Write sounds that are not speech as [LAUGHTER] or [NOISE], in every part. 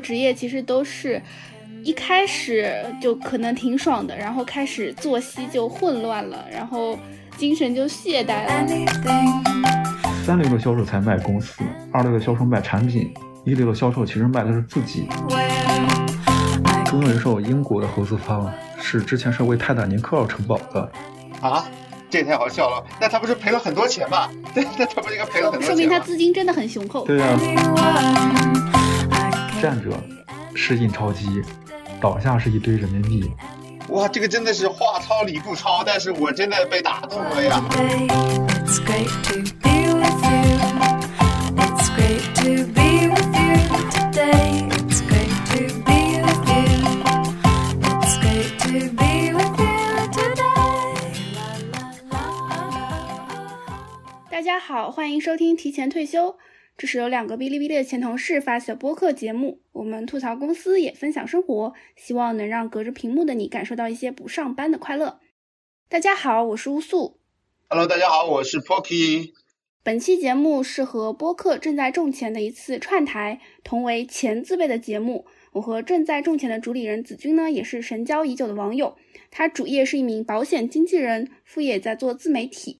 职业其实都是一开始就可能挺爽的，然后开始作息就混乱了，然后精神就懈怠了。三流的销售才卖公司，二流的销售卖产品，一流的销售其实卖的是自己。中人寿英国的合资方是之前是为泰坦尼克号承保的。啊，这也太好笑了！那他不是赔了很多钱吗？那 [LAUGHS] 那他不应该赔了很多钱说明他资金真的很雄厚。对呀、站着是印钞机，倒下是一堆人民币。哇，这个真的是话糙理不糙，但是我真的被打动了呀。大家好，欢迎收听提前退休。这是由两个哔哩哔哩的前同事发起的播客节目，我们吐槽公司，也分享生活，希望能让隔着屏幕的你感受到一些不上班的快乐。大家好，我是乌素。Hello，大家好，我是 Pocky。本期节目是和播客正在种钱的一次串台，同为钱字辈的节目。我和正在种钱的主理人子君呢，也是神交已久的网友。他主业是一名保险经纪人，副业在做自媒体。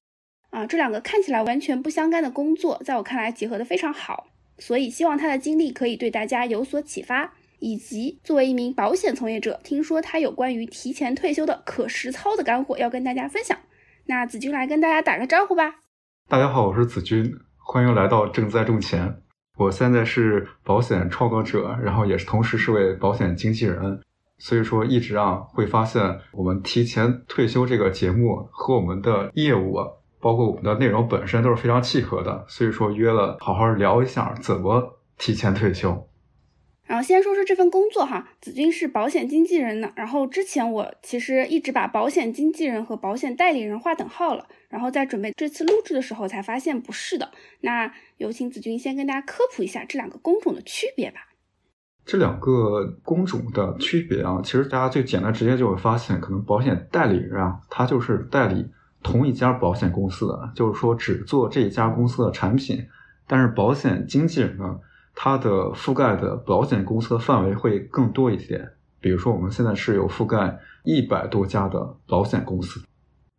啊，这两个看起来完全不相干的工作，在我看来结合的非常好。所以希望他的经历可以对大家有所启发，以及作为一名保险从业者，听说他有关于提前退休的可实操的干货要跟大家分享。那子君来跟大家打个招呼吧。大家好，我是子君，欢迎来到正在种钱。我现在是保险创作者，然后也是同时是位保险经纪人，所以说一直啊会发现我们提前退休这个节目和我们的业务，包括我们的内容本身都是非常契合的，所以说约了好好聊一下怎么提前退休。然后先说说这份工作哈，子君是保险经纪人呢。然后之前我其实一直把保险经纪人和保险代理人划等号了，然后在准备这次录制的时候才发现不是的。那有请子君先跟大家科普一下这两个工种的区别吧。这两个工种的区别啊，其实大家最简单直接就会发现，可能保险代理人啊，他就是代理同一家保险公司的，就是说只做这一家公司的产品。但是保险经纪人呢，他的覆盖的保险公司的范围会更多一些。比如说，我们现在是有覆盖一百多家的保险公司，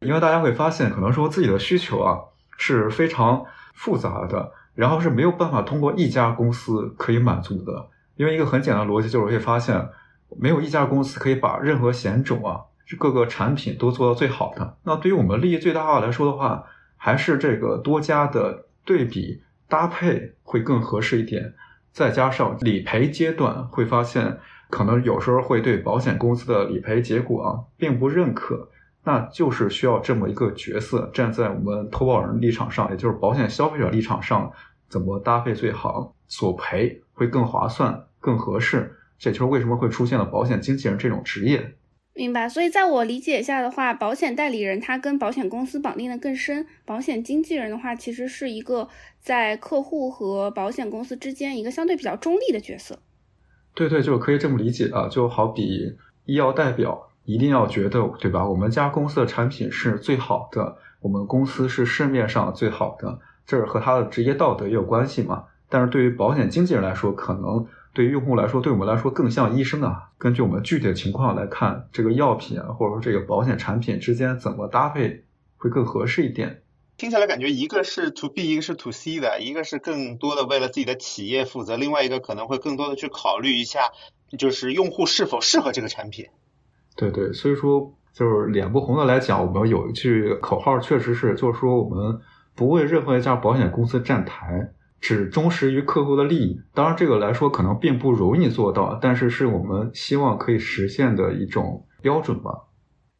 因为大家会发现，可能说自己的需求啊是非常复杂的，然后是没有办法通过一家公司可以满足的。因为一个很简单的逻辑就是会发现，没有一家公司可以把任何险种啊，是各个产品都做到最好的。那对于我们利益最大化来说的话，还是这个多家的对比搭配会更合适一点。再加上理赔阶段，会发现可能有时候会对保险公司的理赔结果啊并不认可，那就是需要这么一个角色站在我们投保人立场上，也就是保险消费者立场上，怎么搭配最好，索赔会更划算、更合适。这就是为什么会出现了保险经纪人这种职业。明白，所以在我理解下的话，保险代理人他跟保险公司绑定的更深，保险经纪人的话其实是一个在客户和保险公司之间一个相对比较中立的角色。对对，就可以这么理解啊，就好比医药代表一定要觉得，对吧？我们家公司的产品是最好的，我们公司是市面上最好的，这是和他的职业道德也有关系嘛。但是对于保险经纪人来说，可能对于用户来说，对我们来说更像医生啊。根据我们具体的情况来看，这个药品啊，或者说这个保险产品之间怎么搭配会更合适一点。听起来感觉一个是 to B，一个是 to C 的，一个是更多的为了自己的企业负责，另外一个可能会更多的去考虑一下，就是用户是否适合这个产品。对对，所以说就是脸不红的来讲，我们有一句口号，确实是，就是说我们不为任何一家保险公司站台，只忠实于客户的利益。当然，这个来说可能并不容易做到，但是是我们希望可以实现的一种标准吧。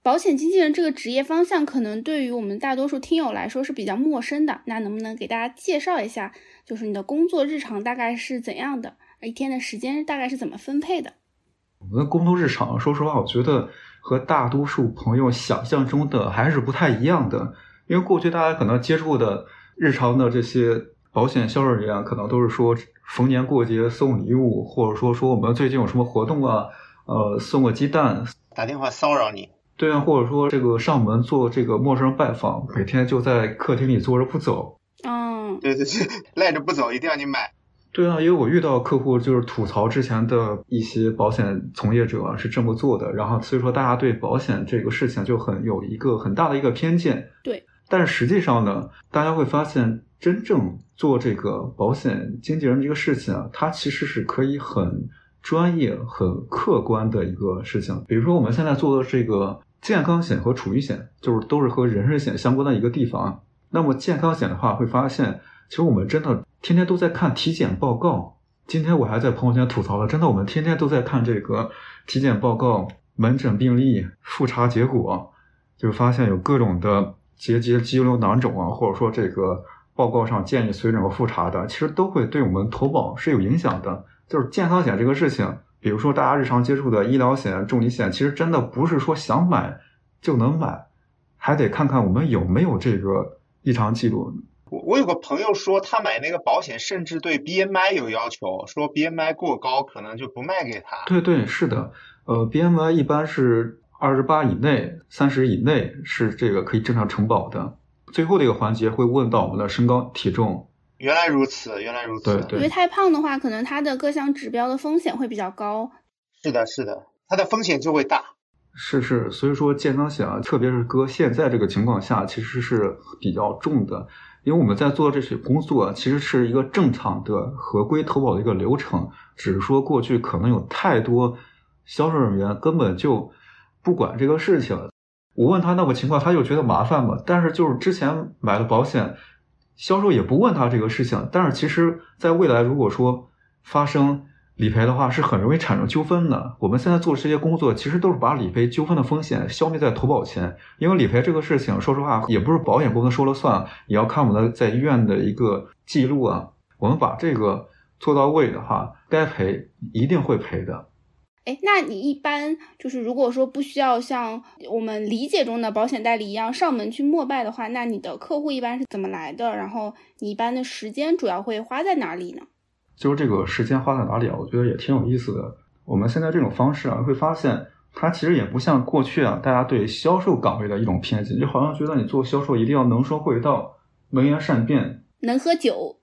保险经纪人这个职业方向，可能对于我们大多数听友来说是比较陌生的。那能不能给大家介绍一下，就是你的工作日常大概是怎样的，一天的时间大概是怎么分配的？我们的工作日常，说实话，我觉得和大多数朋友想象中的还是不太一样的。因为过去大家可能接触的日常的这些保险销售人员，可能都是说逢年过节送礼物，或者说说我们最近有什么活动啊，呃，送个鸡蛋，打电话骚扰你，对啊，或者说这个上门做这个陌生人拜访，每天就在客厅里坐着不走。嗯，对对对，赖着不走，一定要你买。对啊，因为我遇到客户就是吐槽之前的一些保险从业者是这么做的，然后所以说大家对保险这个事情就很有一个很大的一个偏见。对，但是实际上呢，大家会发现，真正做这个保险经纪人这个事情啊，它其实是可以很专业、很客观的一个事情。比如说我们现在做的这个健康险和储蓄险，就是都是和人身险相关的一个地方。那么健康险的话，会发现其实我们真的天天都在看体检报告。今天我还在朋友圈吐槽了，真的我们天天都在看这个体检报告、门诊病历、复查结果，就发现有各种的结节肌瘤囊肿啊，或者说这个报告上建议随诊和复查的，其实都会对我们投保是有影响的。就是健康险这个事情，比如说大家日常接触的医疗险、重疾险，其实真的不是说想买就能买，还得看看我们有没有这个异常记录。我我有个朋友说，他买那个保险，甚至对 BMI 有要求，说 BMI 过高可能就不卖给他。对对，是的，呃，BMI 一般是二十八以内、三十以内是这个可以正常承保的。最后的一个环节会问到我们的身高体重，原来如此，原来如此。对对因为太胖的话，可能它的各项指标的风险会比较高。是的，是的，它的风险就会大。是是，所以说健康险啊，特别是搁现在这个情况下，其实是比较重的。因为我们在做这些工作啊，其实是一个正常的合规投保的一个流程，只是说过去可能有太多销售人员根本就不管这个事情。我问他那个情况，他就觉得麻烦嘛。但是就是之前买的保险，销售也不问他这个事情。但是其实在未来如果说发生理赔的话，是很容易产生纠纷的。我们现在做这些工作，其实都是把理赔纠纷的风险消灭在投保前。因为理赔这个事情，说实话也不是保险公司说了算，也要看我们的在医院的一个记录啊。我们把这个做到位的话，该赔一定会赔的。哎，那你一般就是如果说不需要像我们理解中的保险代理一样上门去膜拜的话，那你的客户一般是怎么来的？然后你一般的时间主要会花在哪里呢？就是这个时间花在哪里啊？我觉得也挺有意思的。我们现在这种方式啊，会发现它其实也不像过去啊，大家对销售岗位的一种偏见，就好像觉得你做销售一定要能说会道、能言善辩、能喝酒，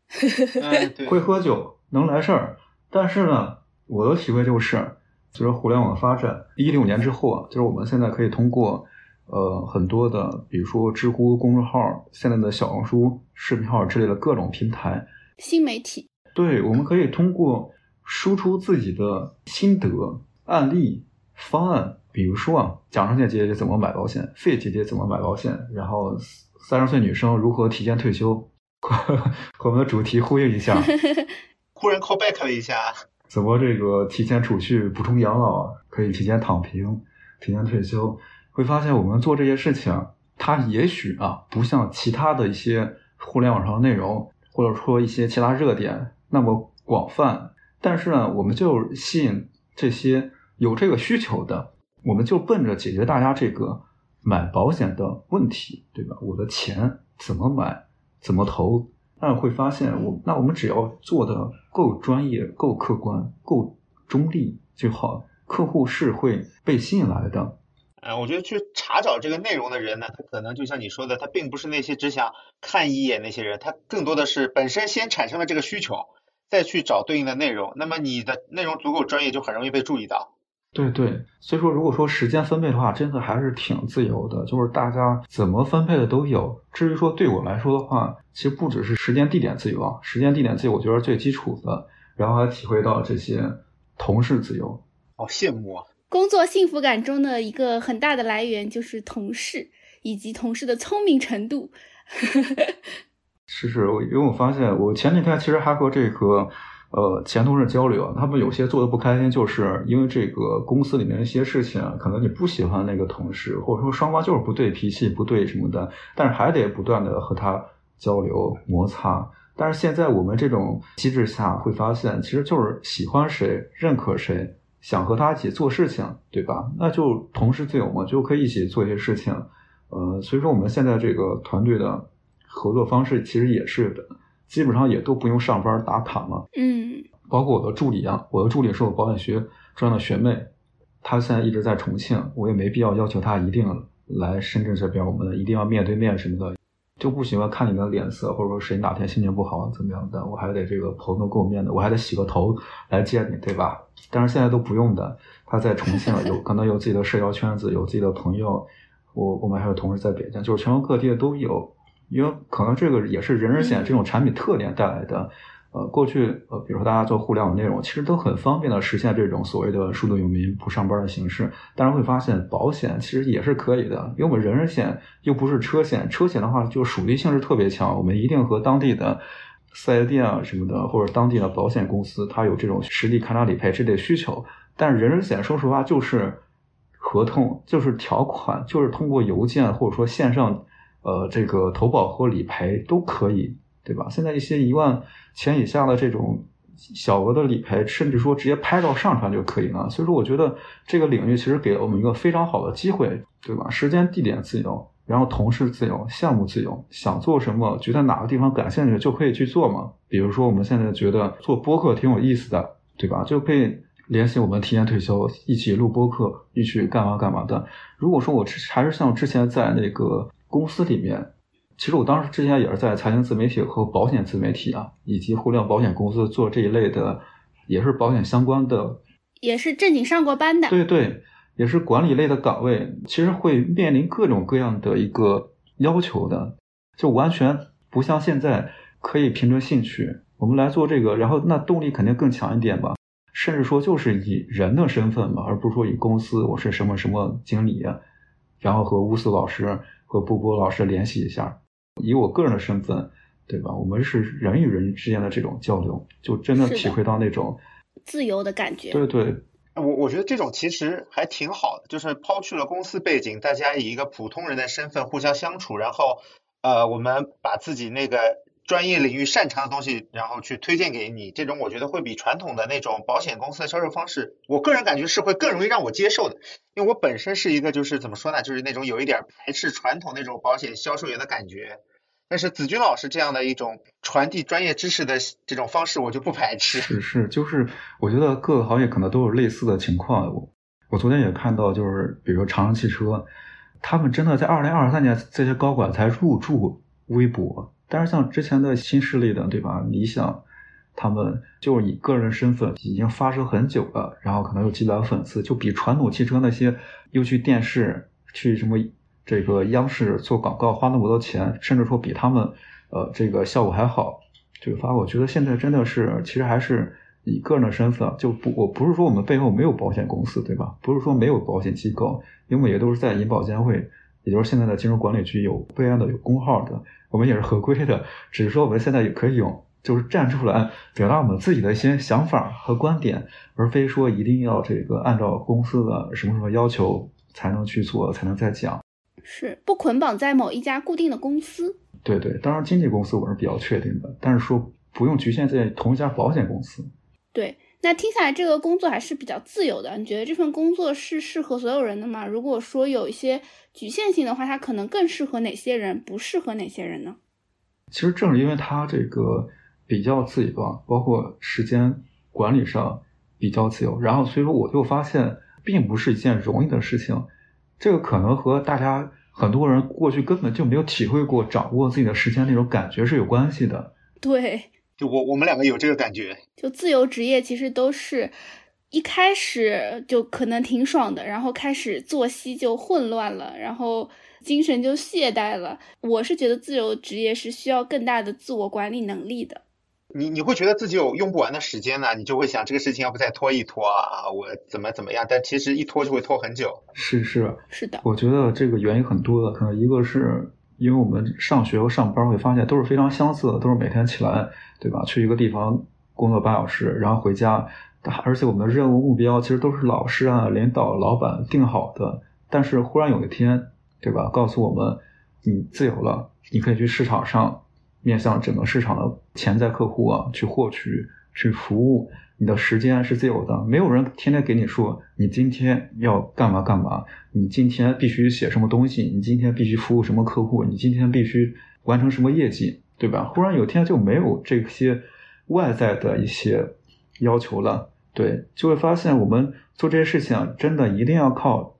嗯，对。会喝酒、能来事儿。但是呢，我的体会就是，随着互联网的发展，一六年之后啊，就是我们现在可以通过呃很多的，比如说知乎公众号、现在的小红书、视频号之类的各种平台，新媒体，对，我们可以通过输出自己的心得、案例、方案，比如说啊，蒋尚健姐姐怎么买保险，费姐姐怎么买保险，然后三十岁女生如何提前退休，[LAUGHS] 和我们的主题呼应一下，[LAUGHS] 忽然 call back 了一下，怎么这个提前储蓄、补充养老，可以提前躺平、提前退休，会发现我们做这些事情，它也许啊，不像其他的一些互联网上的内容，或者说一些其他热点那么广泛，但是呢，我们就吸引这些有这个需求的，我们就奔着解决大家这个买保险的问题，对吧？我的钱怎么买，怎么投？那会发现我，那我们只要做的够专业、够客观、够中立就好，客户是会被吸引来的。呃，我觉得去查找这个内容的人呢，他可能就像你说的，他并不是那些只想看一眼那些人，他更多的是本身先产生了这个需求，再去找对应的内容。那么你的内容足够专业，就很容易被注意到。对对，所以说如果说时间分配的话，真的还是挺自由的，就是大家怎么分配的都有。至于说对我来说的话，其实不只是时间地点自由啊，时间地点自由我觉得是最基础的，然后还体会到这些同事自由。好羡慕啊！工作幸福感中的一个很大的来源就是同事以及同事的聪明程度。[LAUGHS] 是是，我因为我发现我前几天其实还和这个呃前同事交流，他们有些做的不开心，就是因为这个公司里面一些事情，可能你不喜欢那个同事，或者说双方就是不对脾气不对什么的，但是还得不断的和他交流摩擦。但是现在我们这种机制下会发现，其实就是喜欢谁、认可谁，想和他一起做事情，对吧？那就同事自由嘛，就可以一起做一些事情。呃，所以说我们现在这个团队的合作方式其实也是的，基本上也都不用上班打卡嘛。嗯，包括我的助理啊，我的助理是我保险学专的学妹，她现在一直在重庆，我也没必要要求她一定来深圳这边，我们一定要面对面什么的。就不喜欢看你的脸色，或者说谁哪天心情不好怎么样的，我还得这个蓬头垢面的，我还得洗个头来见你，对吧？但是现在都不用的，她在重庆有 [LAUGHS] 可能有自己的社交圈子，有自己的朋友，我我们还有同事在北京，就是全国各地的都有，因为可能这个也是人人险这种产品特点带来的。呃，过去呃，比如说大家做互联网内容，其实都很方便的实现这种所谓的数字游民不上班的形式。但是会发现保险其实也是可以的，因为我们人人险又不是车险，车险的话就属地性质特别强，我们一定和当地的四 S 店啊什么的，或者当地的保险公司，它有这种实地勘察理赔这类需求。但是人身险说实话就是合同，就是条款，就是通过邮件或者说线上呃这个投保和理赔都可以。对吧？现在一些一万钱以下的这种小额的理赔，甚至说直接拍照上传就可以了。所以说，我觉得这个领域其实给了我们一个非常好的机会，对吧？时间、地点自由，然后同事自由，项目自由，想做什么，觉得哪个地方感兴趣就可以去做嘛。比如说，我们现在觉得做播客挺有意思的，对吧？就可以联系我们提前退休，一起录播客，一起干嘛干嘛的。如果说我还是像之前在那个公司里面。其实我当时之前也是在财经自媒体和保险自媒体啊，以及互联网保险公司做这一类的，也是保险相关的，也是正经上过班的。对对，也是管理类的岗位，其实会面临各种各样的一个要求的，就完全不像现在可以凭着兴趣我们来做这个，然后那动力肯定更强一点吧，甚至说就是以人的身份嘛，而不是说以公司我是什么什么经理，然后和乌斯老师和波波老师联系一下。以我个人的身份，对吧？我们是人与人之间的这种交流，就真的体会到那种自由的感觉。对对，我我觉得这种其实还挺好的，就是抛去了公司背景，大家以一个普通人的身份互相相处，然后呃，我们把自己那个专业领域擅长的东西，然后去推荐给你，这种我觉得会比传统的那种保险公司的销售方式，我个人感觉是会更容易让我接受的，因为我本身是一个就是怎么说呢，就是那种有一点排斥传统那种保险销售员的感觉。但是子君老师这样的一种传递专业知识的这种方式，我就不排斥。是是，就是我觉得各个行业可能都有类似的情况。我我昨天也看到，就是比如说长城汽车，他们真的在二零二三年这些高管才入驻微博。但是像之前的新势力的，对吧？理想，他们就是以个人身份已经发声很久了，然后可能有几百粉丝，就比传统汽车那些又去电视去什么。这个央视做广告花那么多钱，甚至说比他们，呃，这个效果还好。这个发，我觉得现在真的是，其实还是以个人的身份，就不，我不是说我们背后没有保险公司，对吧？不是说没有保险机构，因为也都是在银保监会，也就是现在的金融管理局有备案的、有工号的，我们也是合规的。只是说我们现在也可以用，就是站出来表达我们自己的一些想法和观点，而非说一定要这个按照公司的什么什么要求才能去做，才能再讲。是不捆绑在某一家固定的公司。对对，当然经纪公司我是比较确定的，但是说不用局限在同一家保险公司。对，那听下来这个工作还是比较自由的。你觉得这份工作是适合所有人的吗？如果说有一些局限性的话，它可能更适合哪些人，不适合哪些人呢？其实正是因为它这个比较自由啊，包括时间管理上比较自由，然后所以说我就发现并不是一件容易的事情。这个可能和大家。很多人过去根本就没有体会过掌握自己的时间那种感觉是有关系的。对，就我我们两个有这个感觉。就自由职业其实都是一开始就可能挺爽的，然后开始作息就混乱了，然后精神就懈怠了。我是觉得自由职业是需要更大的自我管理能力的。你你会觉得自己有用不完的时间呢？你就会想这个事情要不再拖一拖啊？我怎么怎么样？但其实一拖就会拖很久。是是是的，我觉得这个原因很多的，可能一个是因为我们上学和上班会发现都是非常相似的，都是每天起来对吧？去一个地方工作八小时，然后回家，而且我们的任务目标其实都是老师啊、领导、老板定好的。但是忽然有一天，对吧？告诉我们你自由了，你可以去市场上。面向整个市场的潜在客户啊，去获取、去服务，你的时间是自由的，没有人天天给你说你今天要干嘛干嘛，你今天必须写什么东西，你今天必须服务什么客户，你今天必须完成什么业绩，对吧？忽然有天就没有这些外在的一些要求了，对，就会发现我们做这些事情真的一定要靠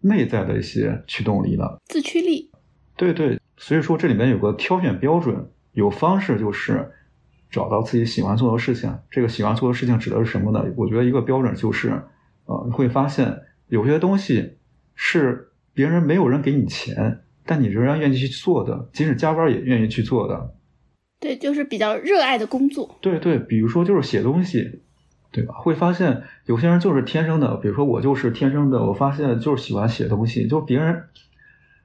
内在的一些驱动力了，自驱力。对对。所以说这里面有个挑选标准，有方式就是找到自己喜欢做的事情。这个喜欢做的事情指的是什么呢？我觉得一个标准就是，呃，你会发现有些东西是别人没有人给你钱，但你仍然愿意去做的，即使加班也愿意去做的。对，就是比较热爱的工作。对对，比如说就是写东西，对吧？会发现有些人就是天生的，比如说我就是天生的，我发现就是喜欢写东西，就是别人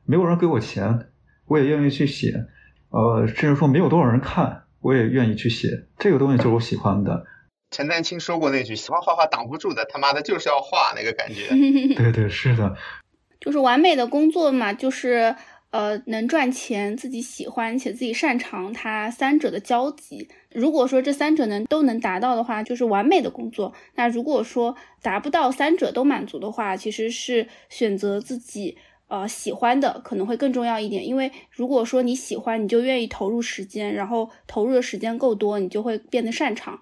没有人给我钱，我也愿意去写，呃，甚至说没有多少人看，我也愿意去写，这个东西就是我喜欢的。陈丹青说过那句“喜欢画画挡不住的，他妈的就是要画”那个感觉。[LAUGHS] 对对，是的，[LAUGHS] 就是完美的工作嘛，就是呃能赚钱，自己喜欢且自己擅长，它三者的交集。如果说这三者能都能达到的话，就是完美的工作。那如果说达不到三者都满足的话，其实是选择自己呃喜欢的可能会更重要一点。因为如果说你喜欢，你就愿意投入时间，然后投入的时间够多，你就会变得擅长。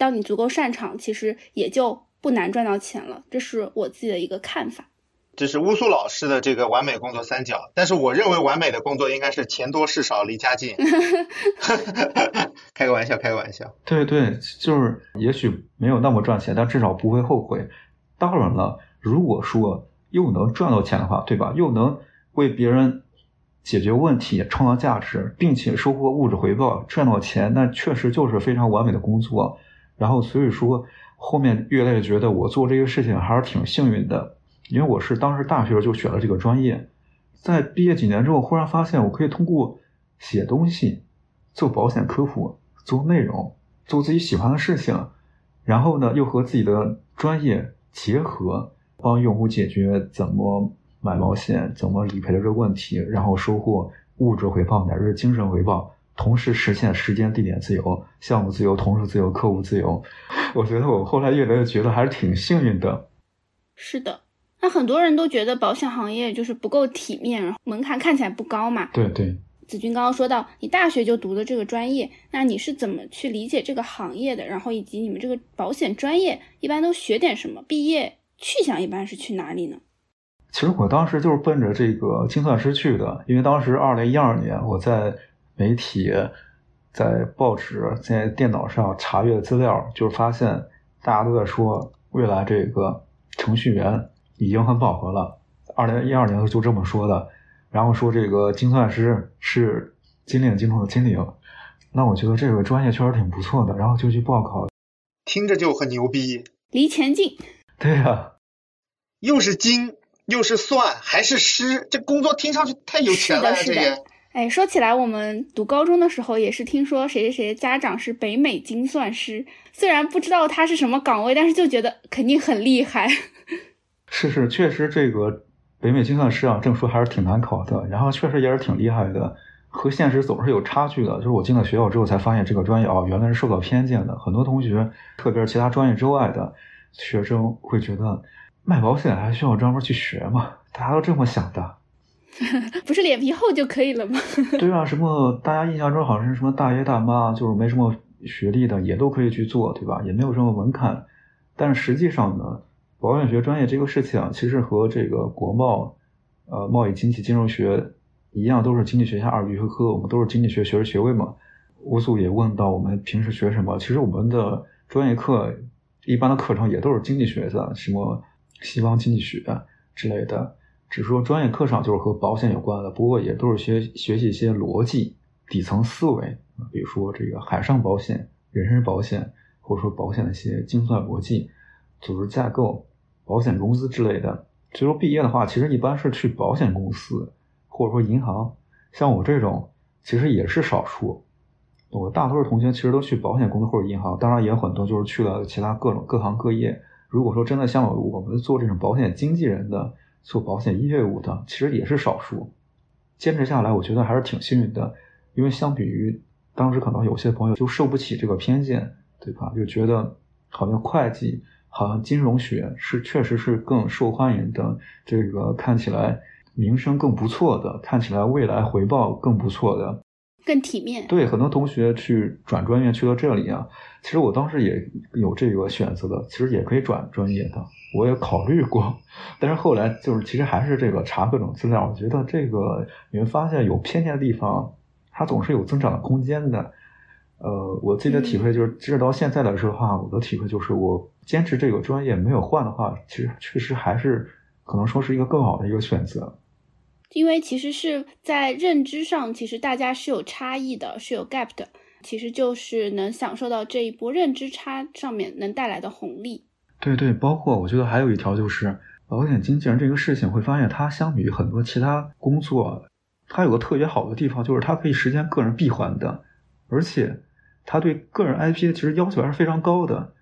当你足够擅长，其实也就不难赚到钱了。这是我自己的一个看法。这是乌苏老师的这个完美工作三角，但是我认为完美的工作应该是钱多事少离家近。[LAUGHS] 开个玩笑，开个玩笑。对对，就是也许没有那么赚钱，但至少不会后悔。当然了，如果说又能赚到钱的话，对吧？又能为别人解决问题、创造价值，并且收获物质回报、赚到钱，那确实就是非常完美的工作。然后，所以说后面越来越觉得我做这个事情还是挺幸运的，因为我是当时大学就选了这个专业，在毕业几年之后，忽然发现我可以通过写东西、做保险科普、做内容、做自己喜欢的事情，然后呢又和自己的专业结合，帮用户解决怎么买保险、怎么理赔的这个问题，然后收获物质回报乃至精神回报。同时实现时间、地点自由、项目自由、同事自由、客户自由。[LAUGHS] 我觉得我后来越来越觉得还是挺幸运的。是的，那很多人都觉得保险行业就是不够体面，然后门槛看起来不高嘛。对对，子君刚刚说到，你大学就读的这个专业，那你是怎么去理解这个行业的？然后以及你们这个保险专业一般都学点什么？毕业去向一般是去哪里呢？其实我当时就是奔着这个精算师去的，因为当时二零一二年我在媒体、在报纸、在电脑上查阅资料，就是发现大家都在说未来这个程序员已经很饱和了。二零一二年就这么说的，然后说这个精算师是金领金中的金领，那我觉得这个专业确实挺不错的，然后就去报考。听着就很牛逼，离钱近，对呀、又是金又是算还是师，这工作听上去太有钱了！是的是的这也哎，说起来，我们读高中的时候也是听说谁谁谁家长是北美精算师，虽然不知道他是什么岗位，但是就觉得肯定很厉害。是是，确实这个北美精算师啊，证书还是挺难考的，然后确实也是挺厉害的，和现实总是有差距的。就是我进了学校之后才发现，这个专业啊，原来是受到偏见的。很多同学，特别是其他专业之外的学生，会觉得卖保险还需要专门去学吗？大家都这么想的。[LAUGHS] 不是脸皮厚就可以了吗？[LAUGHS] 对啊，什么大家印象中好像是什么大爷大妈，就是没什么学历的也都可以去做，对吧？也没有什么门槛。但是实际上呢，保险学专业这个事情啊，其实和这个国贸、呃贸易经济金融学一样，都是经济学下二级学科，我们都是经济学学士学位嘛。乌素也问到我们平时学什么，其实我们的专业课一般的课程也都是经济学的，什么西方经济学之类的。只是说专业课上就是和保险有关的，不过也都是学学习一些逻辑、底层思维，比如说这个海上保险、人身保险，或者说保险的一些精算逻辑、组织架构、保险公司之类的。所以说毕业的话，其实一般是去保险公司或者说银行，像我这种其实也是少数。我大多数同学其实都去保险公司或者银行，当然也有很多就是去了其他各种各行各业。如果说真的像我们做这种保险经纪人的，做保险业务的其实也是少数，坚持下来，我觉得还是挺幸运的。因为相比于当时可能有些朋友就受不起这个偏见，对吧？就觉得好像会计、好像金融学是确实是更受欢迎的，这个看起来名声更不错的，看起来未来回报更不错的。更体面。对，很多同学去转专业去到这里啊，其实我当时也有这个选择的，其实也可以转专业的，我也考虑过，但是后来就是其实还是这个查各种资料，我觉得这个你会发现有偏见的地方，它总是有增长的空间的。呃，我自己的体会就是，直到现在来说的话，我的体会就是，我坚持这个专业没有换的话，其实确实还是可能说是一个更好的一个选择。因为其实是在认知上，其实大家是有差异的，是有 gap 的，其实就是能享受到这一波认知差上面能带来的红利。对对，包括我觉得还有一条就是，保险经纪人这个事情会发现，它相比于很多其他工作，它有个特别好的地方，就是它可以实现个人闭环的，而且它对个人 IP 其实要求还是非常高的。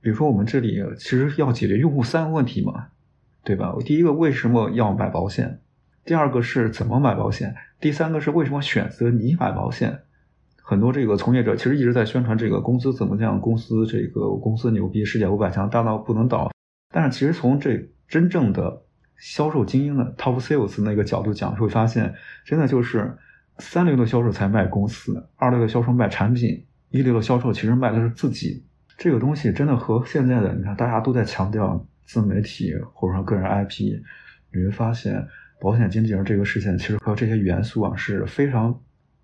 比如说我们这里其实要解决用户三个问题嘛，对吧？第一个为什么要买保险？第二个是怎么买保险？第三个是为什么选择你买保险？很多这个从业者其实一直在宣传这个公司怎么样，公司这个公司牛逼，世界五百强大到不能倒。但是其实从这真正的销售精英的 top sales 那个角度讲，会发现真的就是三流的销售才卖公司，二流的销售卖产品，一流的销售其实卖的是自己。这个东西真的和现在的你看大家都在强调自媒体或者说个人 IP，你会发现。保险经纪人这个事情，其实和这些元素啊是非常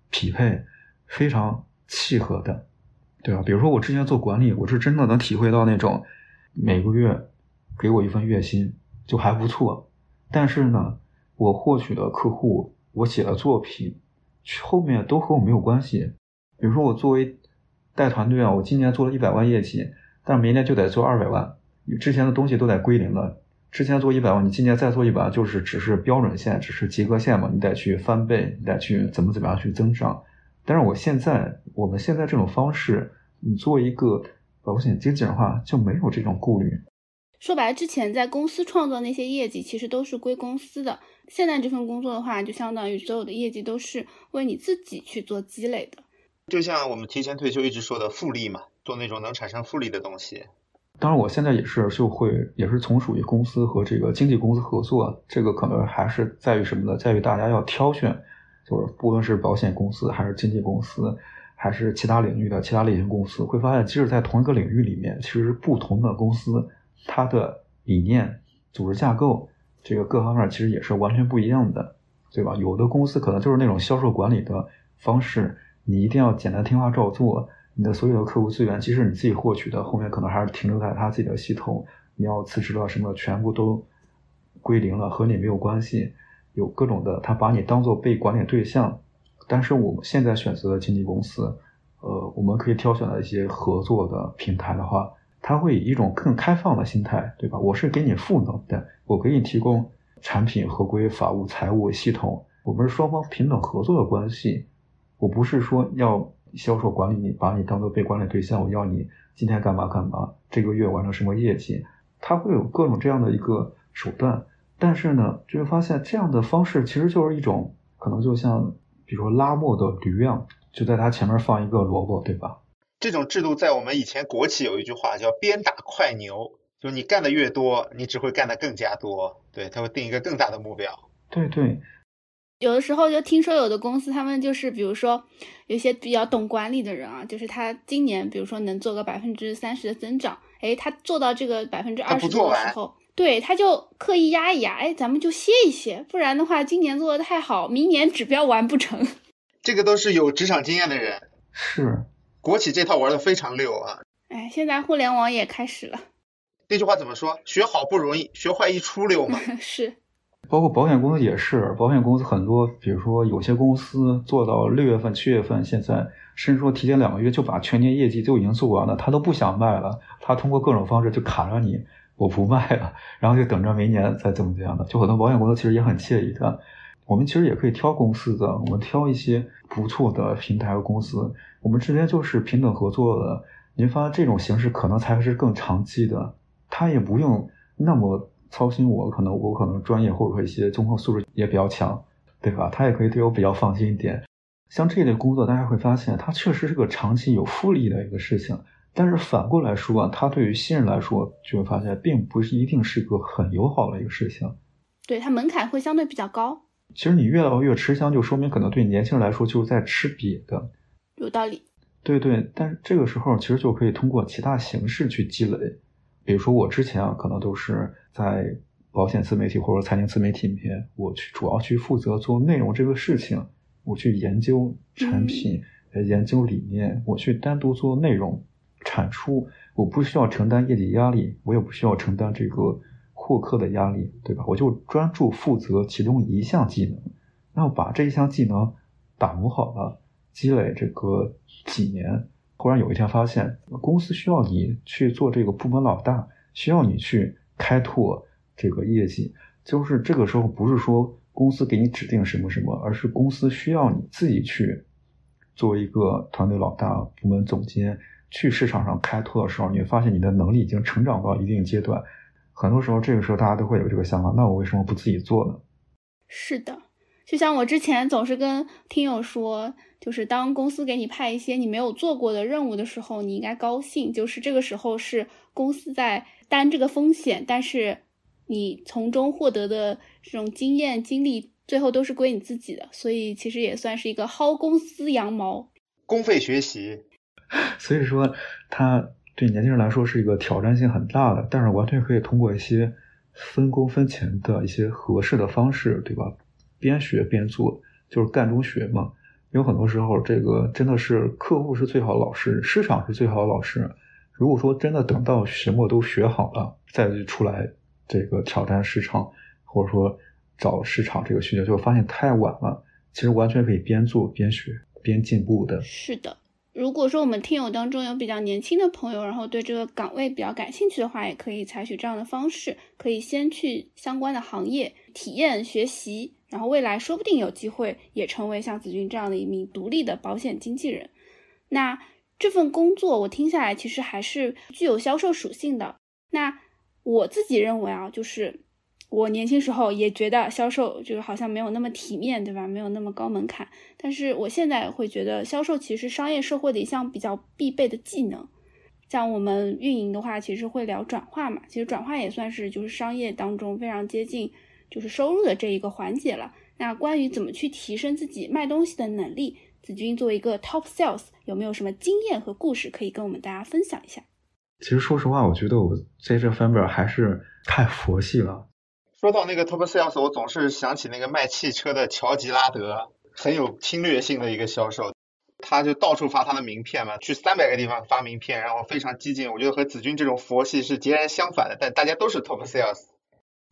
匹配、非常契合的，对吧？比如说我之前做管理，我是真的能体会到那种每个月给我一份月薪就还不错，但是呢，我获取的客户、我写的作品后面都和我没有关系。比如说我作为带团队啊，我今年做了一百万业绩，但明年就得做二百万，你之前的东西都得归零了。之前做一百万，你今年再做一百万，就是只是标准线，只是及格线嘛，你得去翻倍，你得去怎么怎么样去增长。但是我现在，我们现在这种方式，你作为一个保险经纪人的话，就没有这种顾虑。说白了，之前在公司创造那些业绩，其实都是归公司的。现在这份工作的话，就相当于所有的业绩都是为你自己去做积累的。就像我们提前退休一直说的复利嘛，做那种能产生复利的东西。当然，我现在也是就会也是从属于公司和这个经纪公司合作，这个可能还是在于什么呢？在于大家要挑选，就是不论是保险公司还是经纪公司，还是其他领域的其他类型公司，会发现即使在同一个领域里面，其实不同的公司它的理念、组织架构，这个各方面其实也是完全不一样的，对吧？有的公司可能就是那种销售管理的方式，你一定要简单听话照做。你的所有的客户资源，即使你自己获取的，后面可能还是停留在他自己的系统。你要辞职了什么，全部都归零了，和你没有关系。有各种的，他把你当做被管理对象。但是我们现在选择的经纪公司，呃，我们可以挑选的一些合作的平台的话，它会以一种更开放的心态，对吧？我是给你赋能的，我给你提供产品、合规、法务、财务系统，我们是双方平等合作的关系。我不是说要。销售管理你，把你当做被管理对象，我要你今天干嘛干嘛，这个月完成什么业绩，他会有各种这样的一个手段。但是呢，就会发现这样的方式其实就是一种可能，就像比如说拉磨的驴样，就在他前面放一个萝卜，对吧？这种制度在我们以前国企有一句话叫“鞭打快牛”，就是你干的越多，你只会干的更加多。对，他会定一个更大的目标。对对。有的时候就听说有的公司，他们就是比如说有些比较懂管理的人啊，就是他今年比如说能做个百分之三十的增长，哎，他做到这个百分之二十的时候，对，他就刻意压一压，哎，咱们就歇一歇，不然的话今年做的太好，明年指标完不成。[LAUGHS] 这个都是有职场经验的人，是国企这套玩的非常溜啊。哎，现在互联网也开始了。那句话怎么说？学好不容易，学坏一出溜嘛。[LAUGHS] 是。包括保险公司也是，保险公司很多，比如说有些公司做到六月份、七月份，现在甚至说提前两个月就把全年业绩就已经做完了，他都不想卖了，他通过各种方式就卡着你，我不卖了，然后就等着明年再怎么怎样的。就很多保险公司其实也很惬意的，我们其实也可以挑公司的，我们挑一些不错的平台和公司，我们之间就是平等合作的。您发现这种形式可能才是更长期的，他也不用那么。操心我可能我可能专业或者说一些综合素质也比较强，对吧？他也可以对我比较放心一点。像这类工作，大家会发现它确实是个长期有复利的一个事情。但是反过来说啊，它对于新人来说，就会发现并不是一定是个很友好的一个事情。对它门槛会相对比较高。其实你越来越吃香，就说明可能对年轻人来说就是在吃瘪的。有道理。对对，但是这个时候其实就可以通过其他形式去积累，比如说我之前啊，可能都是在保险自媒体或者财经自媒体里面，我去主要去负责做内容这个事情，我去研究产品、呃研究理念，我去单独做内容产出，我不需要承担业绩压力，我也不需要承担这个获客的压力，对吧？我就专注负责其中一项技能，那我把这一项技能打磨好了。积累这个几年，忽然有一天发现，公司需要你去做这个部门老大，需要你去开拓这个业绩。就是这个时候，不是说公司给你指定什么什么，而是公司需要你自己去作为一个团队老大、部门总监去市场上开拓的时候，你会发现你的能力已经成长到一定阶段。很多时候，这个时候大家都会有这个想法：那我为什么不自己做呢？是的，就像我之前总是跟听友说。就是当公司给你派一些你没有做过的任务的时候，你应该高兴。就是这个时候是公司在担这个风险，但是你从中获得的这种经验经历，最后都是归你自己的。所以其实也算是一个薅公司羊毛，公费学习。[LAUGHS] 所以说，它对年轻人来说是一个挑战性很大的，但是完全可以通过一些分工分钱的一些合适的方式，对吧？边学边做，就是干中学嘛。有很多时候，这个真的是客户是最好的老师，市场是最好的老师。如果说真的等到什么都学好了，再去出来这个挑战市场，或者说找市场这个需求，就发现太晚了。其实完全可以边做边学边进步的。是的，如果说我们听友当中有比较年轻的朋友，然后对这个岗位比较感兴趣的话，也可以采取这样的方式，可以先去相关的行业体验学习。然后未来说不定有机会也成为像子君这样的一名独立的保险经纪人。那这份工作我听下来其实还是具有销售属性的。那我自己认为啊，就是我年轻时候也觉得销售就是好像没有那么体面，对吧？没有那么高门槛。但是我现在会觉得销售其实商业社会的一项比较必备的技能。像我们运营的话，其实会聊转化嘛，其实转化也算是就是商业当中非常接近。就是收入的这一个环节了。那关于怎么去提升自己卖东西的能力，子君作为一个 top sales，有没有什么经验和故事可以跟我们大家分享一下？其实说实话，我觉得我在这方面还是太佛系了。说到那个 top sales，我总是想起那个卖汽车的乔吉拉德，很有侵略性的一个销售，他就到处发他的名片嘛，去三百个地方发名片，然后非常激进。我觉得和子君这种佛系是截然相反的，但大家都是 top sales。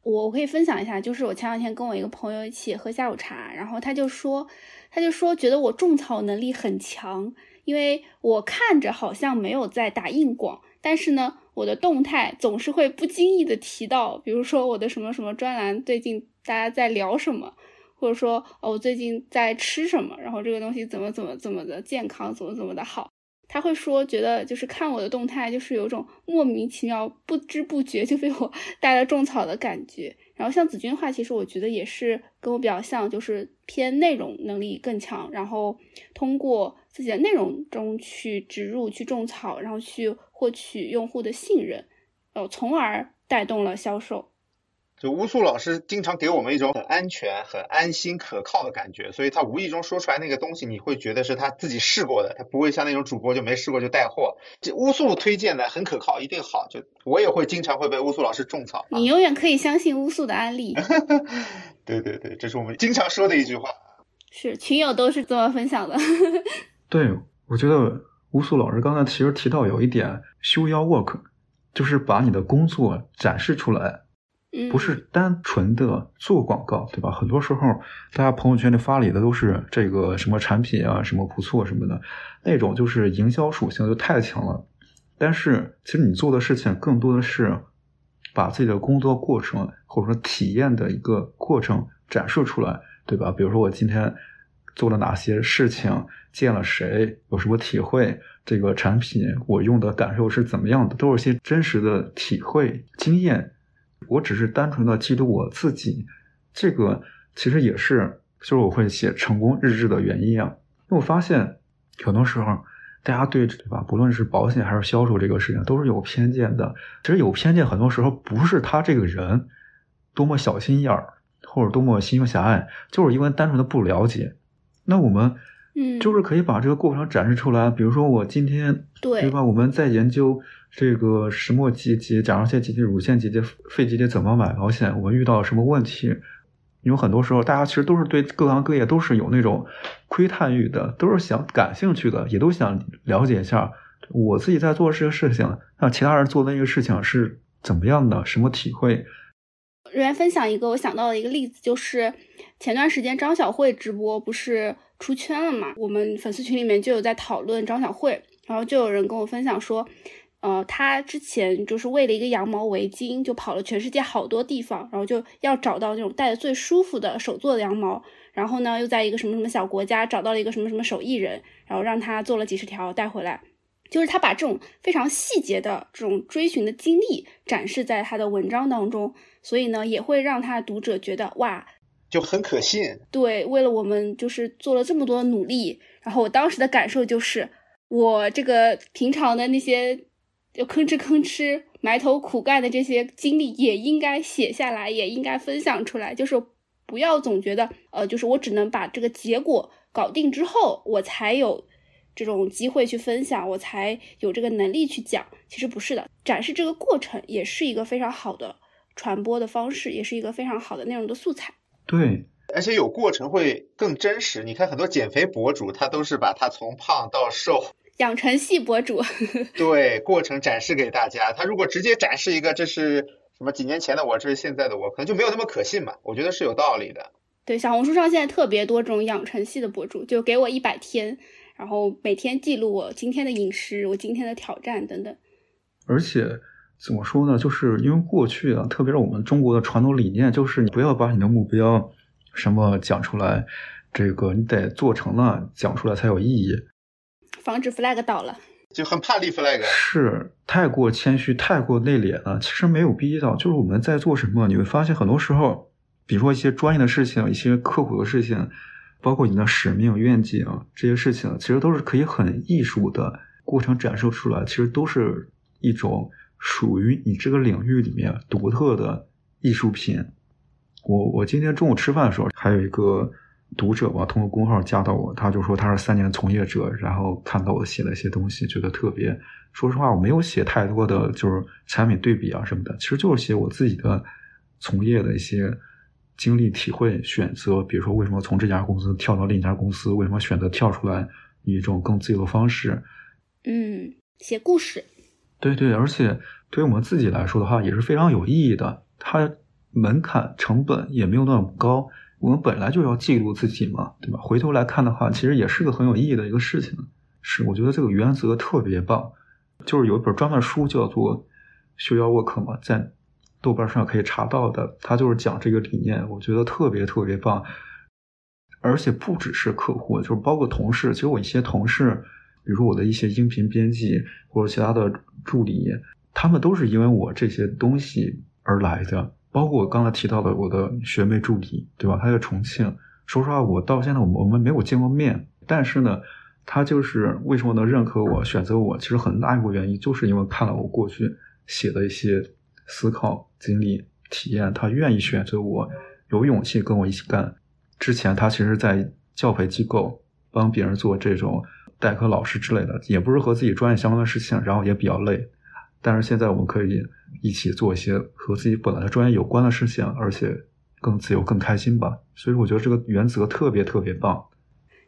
我可以分享一下，就是我前两天跟我一个朋友一起喝下午茶，然后他就说，他就说觉得我种草能力很强，因为我看着好像没有在打硬广，但是呢，我的动态总是会不经意的提到，比如说我的什么什么专栏最近大家在聊什么，或者说哦我最近在吃什么，然后这个东西怎么怎么怎么的健康，怎么怎么的好。他会说，觉得就是看我的动态，就是有种莫名其妙、不知不觉就被我 [LAUGHS] 带了种草的感觉。然后像子君的话，其实我觉得也是跟我比较像，就是偏内容能力更强，然后通过自己的内容中去植入、去种草，然后去获取用户的信任，呃，从而带动了销售。就乌素老师经常给我们一种很安全、很安心、可靠的感觉，所以他无意中说出来那个东西，你会觉得是他自己试过的，他不会像那种主播就没试过就带货。这乌素推荐的很可靠，一定好。就我也会经常会被乌素老师种草。你永远可以相信乌素的安利。[LAUGHS] 对对对，这是我们经常说的一句话。是群友都是这么分享的。[LAUGHS] 对，我觉得乌素老师刚才其实提到有一点，show your work，就是把你的工作展示出来。不是单纯的做广告，对吧？很多时候，大家朋友圈里发里的都是这个什么产品啊，什么不错什么的，那种就是营销属性就太强了。但是，其实你做的事情更多的是把自己的工作过程或者说体验的一个过程展示出来，对吧？比如说我今天做了哪些事情，见了谁，有什么体会，这个产品我用的感受是怎么样的，都是些真实的体会经验。我只是单纯的记录我自己，这个其实也是，就是我会写成功日志的原因啊。因为我发现，很多时候大家对对吧，不论是保险还是销售这个事情，都是有偏见的。其实有偏见，很多时候不是他这个人多么小心眼儿，或者多么心胸狭隘，就是因为单纯的不了解。那我们嗯，就是可以把这个过程展示出来。比如说，我今天对对吧？我们在研究这个石墨结节、甲状腺结节、乳腺结节、肺结节怎么买保险，我们遇到了什么问题？因为很多时候，大家其实都是对各行各业都是有那种窥探欲的，都是想感兴趣的，也都想了解一下我自己在做这个事情，那其他人做的那个事情是怎么样的，什么体会？人员分享一个我想到的一个例子，就是前段时间张小慧直播不是出圈了嘛？我们粉丝群里面就有在讨论张小慧，然后就有人跟我分享说，呃，她之前就是为了一个羊毛围巾，就跑了全世界好多地方，然后就要找到那种戴的最舒服的手做的羊毛，然后呢，又在一个什么什么小国家找到了一个什么什么手艺人，然后让他做了几十条带回来。就是他把这种非常细节的这种追寻的经历展示在他的文章当中，所以呢，也会让他读者觉得哇，就很可信。对，为了我们就是做了这么多努力。然后我当时的感受就是，我这个平常的那些就吭哧吭哧埋头苦干的这些经历，也应该写下来，也应该分享出来。就是不要总觉得，呃，就是我只能把这个结果搞定之后，我才有这种机会去分享，我才有这个能力去讲。其实不是的，展示这个过程也是一个非常好的传播的方式，也是一个非常好的内容的素材。对，而且有过程会更真实。你看很多减肥博主，他都是把他从胖到瘦，[LAUGHS] 养成系博主，[LAUGHS] 对过程展示给大家。他如果直接展示一个这是什么几年前的我，这是现在的我，可能就没有那么可信嘛。我觉得是有道理的。对，小红书上现在特别多这种养成系的博主，就给我一百天，然后每天记录我今天的饮食、我今天的挑战等等。而且怎么说呢？就是因为过去啊，特别是我们中国的传统理念，就是你不要把你的目标什么讲出来，这个你得做成了讲出来才有意义。防止 flag 倒了。就很怕立 flag，是太过谦虚、太过内敛了，其实没有必要。就是我们在做什么，你会发现很多时候，比如说一些专业的事情、一些刻苦的事情，包括你的使命、愿景这些事情，其实都是可以很艺术的过程展示出来。其实都是一种属于你这个领域里面独特的艺术品。我我今天中午吃饭的时候，还有一个读者吧，通过公号加到我，他就说他是三年从业者，然后看到我写的一些东西，觉得特别。说实话，我没有写太多的就是产品对比啊什么的，其实就是写我自己的从业的一些经历、体会、选择。比如说，为什么从这家公司跳到另一家公司？为什么选择跳出来，以一种更自由的方式？嗯，写故事。对对，而且对于我们自己来说的话，也是非常有意义的。它门槛成本也没有那么高。我们本来就要记录自己嘛，对吧？回头来看的话，其实也是个很有意义的一个事情。是，我觉得这个原则特别棒。就是有一本专门书叫做《修妖沃克》嘛，在豆瓣上可以查到的，它就是讲这个理念，我觉得特别特别棒。而且不只是客户，就是包括同事。其实我一些同事，比如说我的一些音频编辑或者其他的助理，他们都是因为我这些东西而来的。包括我刚才提到的我的学妹助理，对吧？她在重庆。说实话，我到现在我们我们没有见过面，但是呢，她就是为什么能认可我、选择我，其实很大一部分原因就是因为看了我过去写的一些思考、经历、体验，她愿意选择我，有勇气跟我一起干。之前她其实，在教培机构帮别人做这种代课老师之类的，也不是和自己专业相关的事情，然后也比较累。但是现在我们可以一起做一些和自己本来的专业有关的事情，而且更自由、更开心吧。所以我觉得这个原则特别特别棒。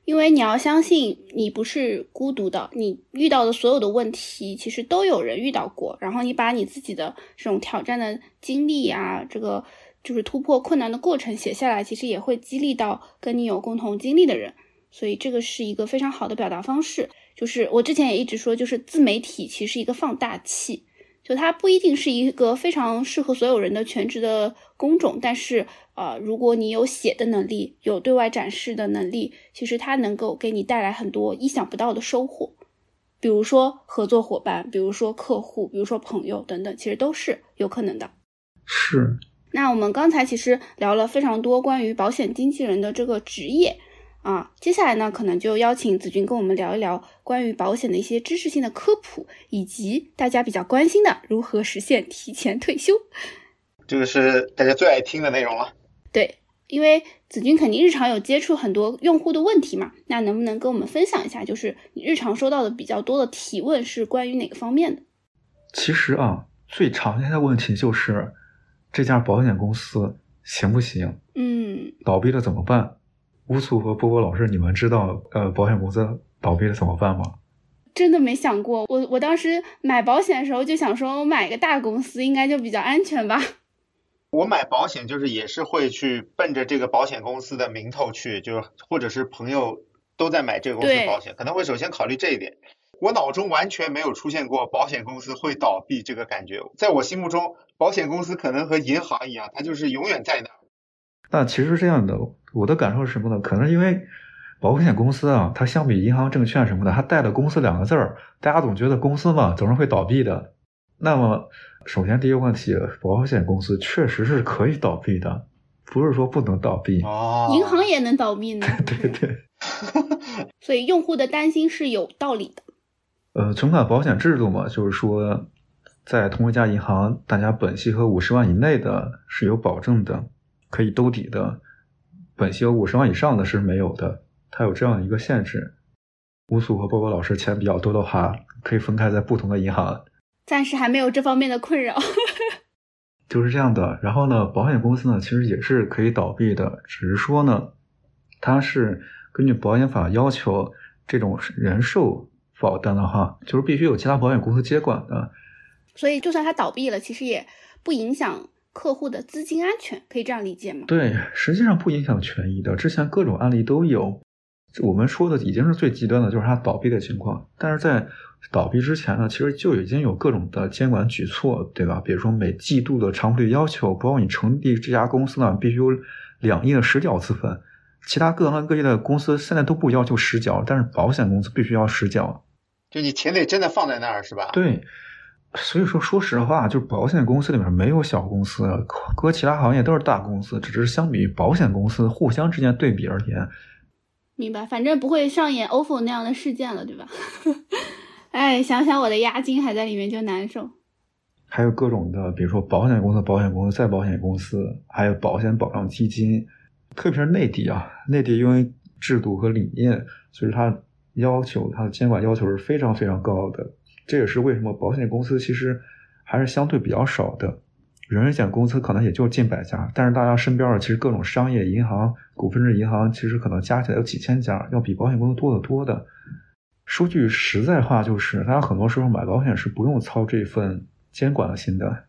因为你要相信，你不是孤独的，你遇到的所有的问题，其实都有人遇到过。然后你把你自己的这种挑战的经历啊，这个就是突破困难的过程写下来，其实也会激励到跟你有共同经历的人。所以这个是一个非常好的表达方式。就是我之前也一直说，就是自媒体其实是一个放大器，就它不一定是一个非常适合所有人的全职的工种，但是呃，如果你有写的能力，有对外展示的能力，其实它能够给你带来很多意想不到的收获，比如说合作伙伴，比如说客户，比如说朋友等等，其实都是有可能的。是，那我们刚才其实聊了非常多关于保险经纪人的这个职业。啊，接下来呢，可能就邀请子君跟我们聊一聊关于保险的一些知识性的科普，以及大家比较关心的如何实现提前退休。这个是大家最爱听的内容了。对，因为子君肯定日常有接触很多用户的问题嘛，那能不能跟我们分享一下，就是你日常收到的比较多的提问是关于哪个方面的？其实啊，最常见的问题就是这家保险公司行不行？嗯，倒闭了怎么办？乌苏和波波老师，你们知道呃保险公司倒闭了怎么办吗？真的没想过，我我当时买保险的时候就想说，我买个大公司应该就比较安全吧。[LAUGHS] 我买保险就是也是会去奔着这个保险公司的名头去，就是或者是朋友都在买这个公司的保险，可能会首先考虑这一点。我脑中完全没有出现过保险公司会倒闭这个感觉，在我心目中，保险公司可能和银行一样，它就是永远在那儿。那其实是这样的，我的感受是什么呢？可能因为保险公司啊，它相比银行、证券什么的，它带了“公司”两个字儿，大家总觉得公司嘛总是会倒闭的。那么，首先第一个问题，保险公司确实是可以倒闭的，不是说不能倒闭。哦银行也能倒闭呢，对对。[LAUGHS] 所以用户的担心是有道理的。呃，存款保险制度嘛，就是说，在同一家银行，大家本息和五十万以内的是有保证的，可以兜底的；本息有五十万以上的是没有的，它有这样一个限制。乌苏和波波老师钱比较多的话，可以分开在不同的银行，暂时还没有这方面的困扰。[LAUGHS] 就是这样的。然后呢，保险公司呢其实也是可以倒闭的，只是说呢，它是根据保险法要求，这种人寿保单的话，就是必须有其他保险公司接管的。所以就算它倒闭了，其实也不影响客户的资金安全，可以这样理解吗？对，实际上不影响权益的。之前各种案例都有，我们说的已经是最极端的，就是它倒闭的情况。但是在倒闭之前呢，其实就已经有各种的监管举措，对吧？比如说每季度的偿付率要求，包括你成立这家公司呢，必须有两亿的实缴资本。其他各行各业的公司现在都不要求实缴，但是保险公司必须要实缴。就你钱得真的放在那儿是吧？对，所以说说实话，就是保险公司里面没有小公司，搁其他行业都是大公司，只是相比于保险公司互相之间对比而言，明白，反正不会上演 ofo 那样的事件了，对吧？[LAUGHS] 哎，想想我的押金还在里面就难受。还有各种的，比如说保险公司、保险公司再保险公司，还有保险保障基金，特别是内地啊，内地因为制度和理念，所以它要求它的监管要求是非常非常高的。这也是为什么保险公司其实还是相对比较少的，人险公司可能也就近百家，但是大家身边的其实各种商业银行、股份制银行，其实可能加起来有几千家，要比保险公司多得多的。说句实在话，就是大家很多时候买保险是不用操这份监管的心的。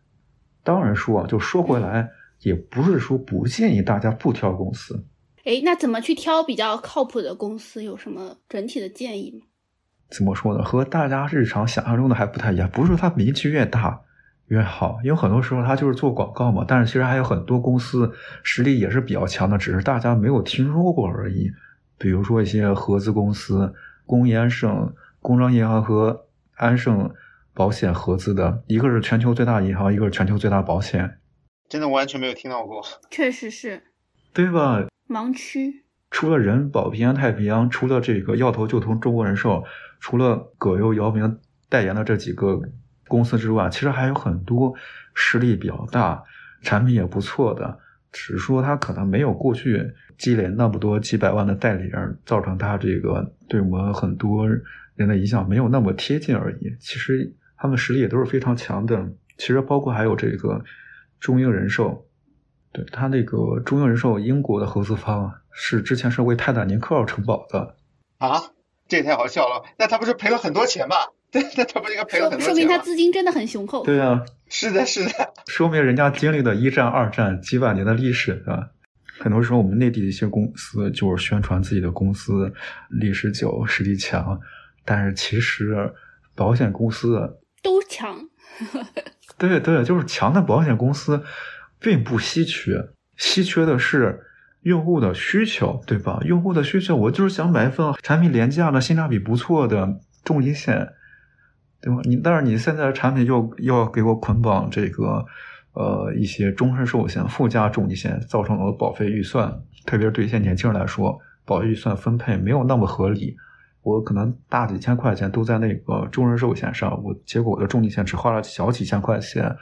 当然说啊，就说回来，也不是说不建议大家不挑公司。哎，那怎么去挑比较靠谱的公司？有什么整体的建议吗？怎么说呢？和大家日常想象中的还不太一样。不是说它名气越大越好，因为很多时候它就是做广告嘛。但是其实还有很多公司实力也是比较强的，只是大家没有听说过而已。比如说一些合资公司，工业安盛、工商银行和安盛保险合资的，一个是全球最大银行，一个是全球最大保险，真的完全没有听到过。确实是对吧？盲区。除了人保、平安太平洋，除了这个要投就投中国人寿，除了葛优、姚明代言的这几个公司之外，其实还有很多实力比较大、产品也不错的，只是说他可能没有过去积累那么多几百万的代理人，造成他这个对我们很多人的影响没有那么贴近而已。其实他们实力也都是非常强的。其实包括还有这个中英人寿，对他那个中英人寿英国的合资方是之前是为泰坦尼克号承保的。啊，这也太好笑了！那他不是赔了很多钱吗？对，那他不是应该赔了说说明他很多钱吗？资金真的很雄厚。对啊，是的，是的，[LAUGHS] 说明人家经历了一战、二战几百年的历史啊。很多时候，我们内地的一些公司就是宣传自己的公司历史久、实力强，但是其实保险公司，都强。[LAUGHS] 对对，就是强的保险公司并不稀缺，稀缺的是用户的需求，对吧？用户的需求，我就是想买一份产品廉价的、性价比不错的重疾险，对吧？你但是你现在的产品又又要给我捆绑这个呃一些终身寿险附加重疾险，造成了保费预算，特别是对一些年轻人来说，保费预算分配没有那么合理。我可能大几千块钱都在那个终身寿险上，我结果我的重疾险只花了小几千块钱，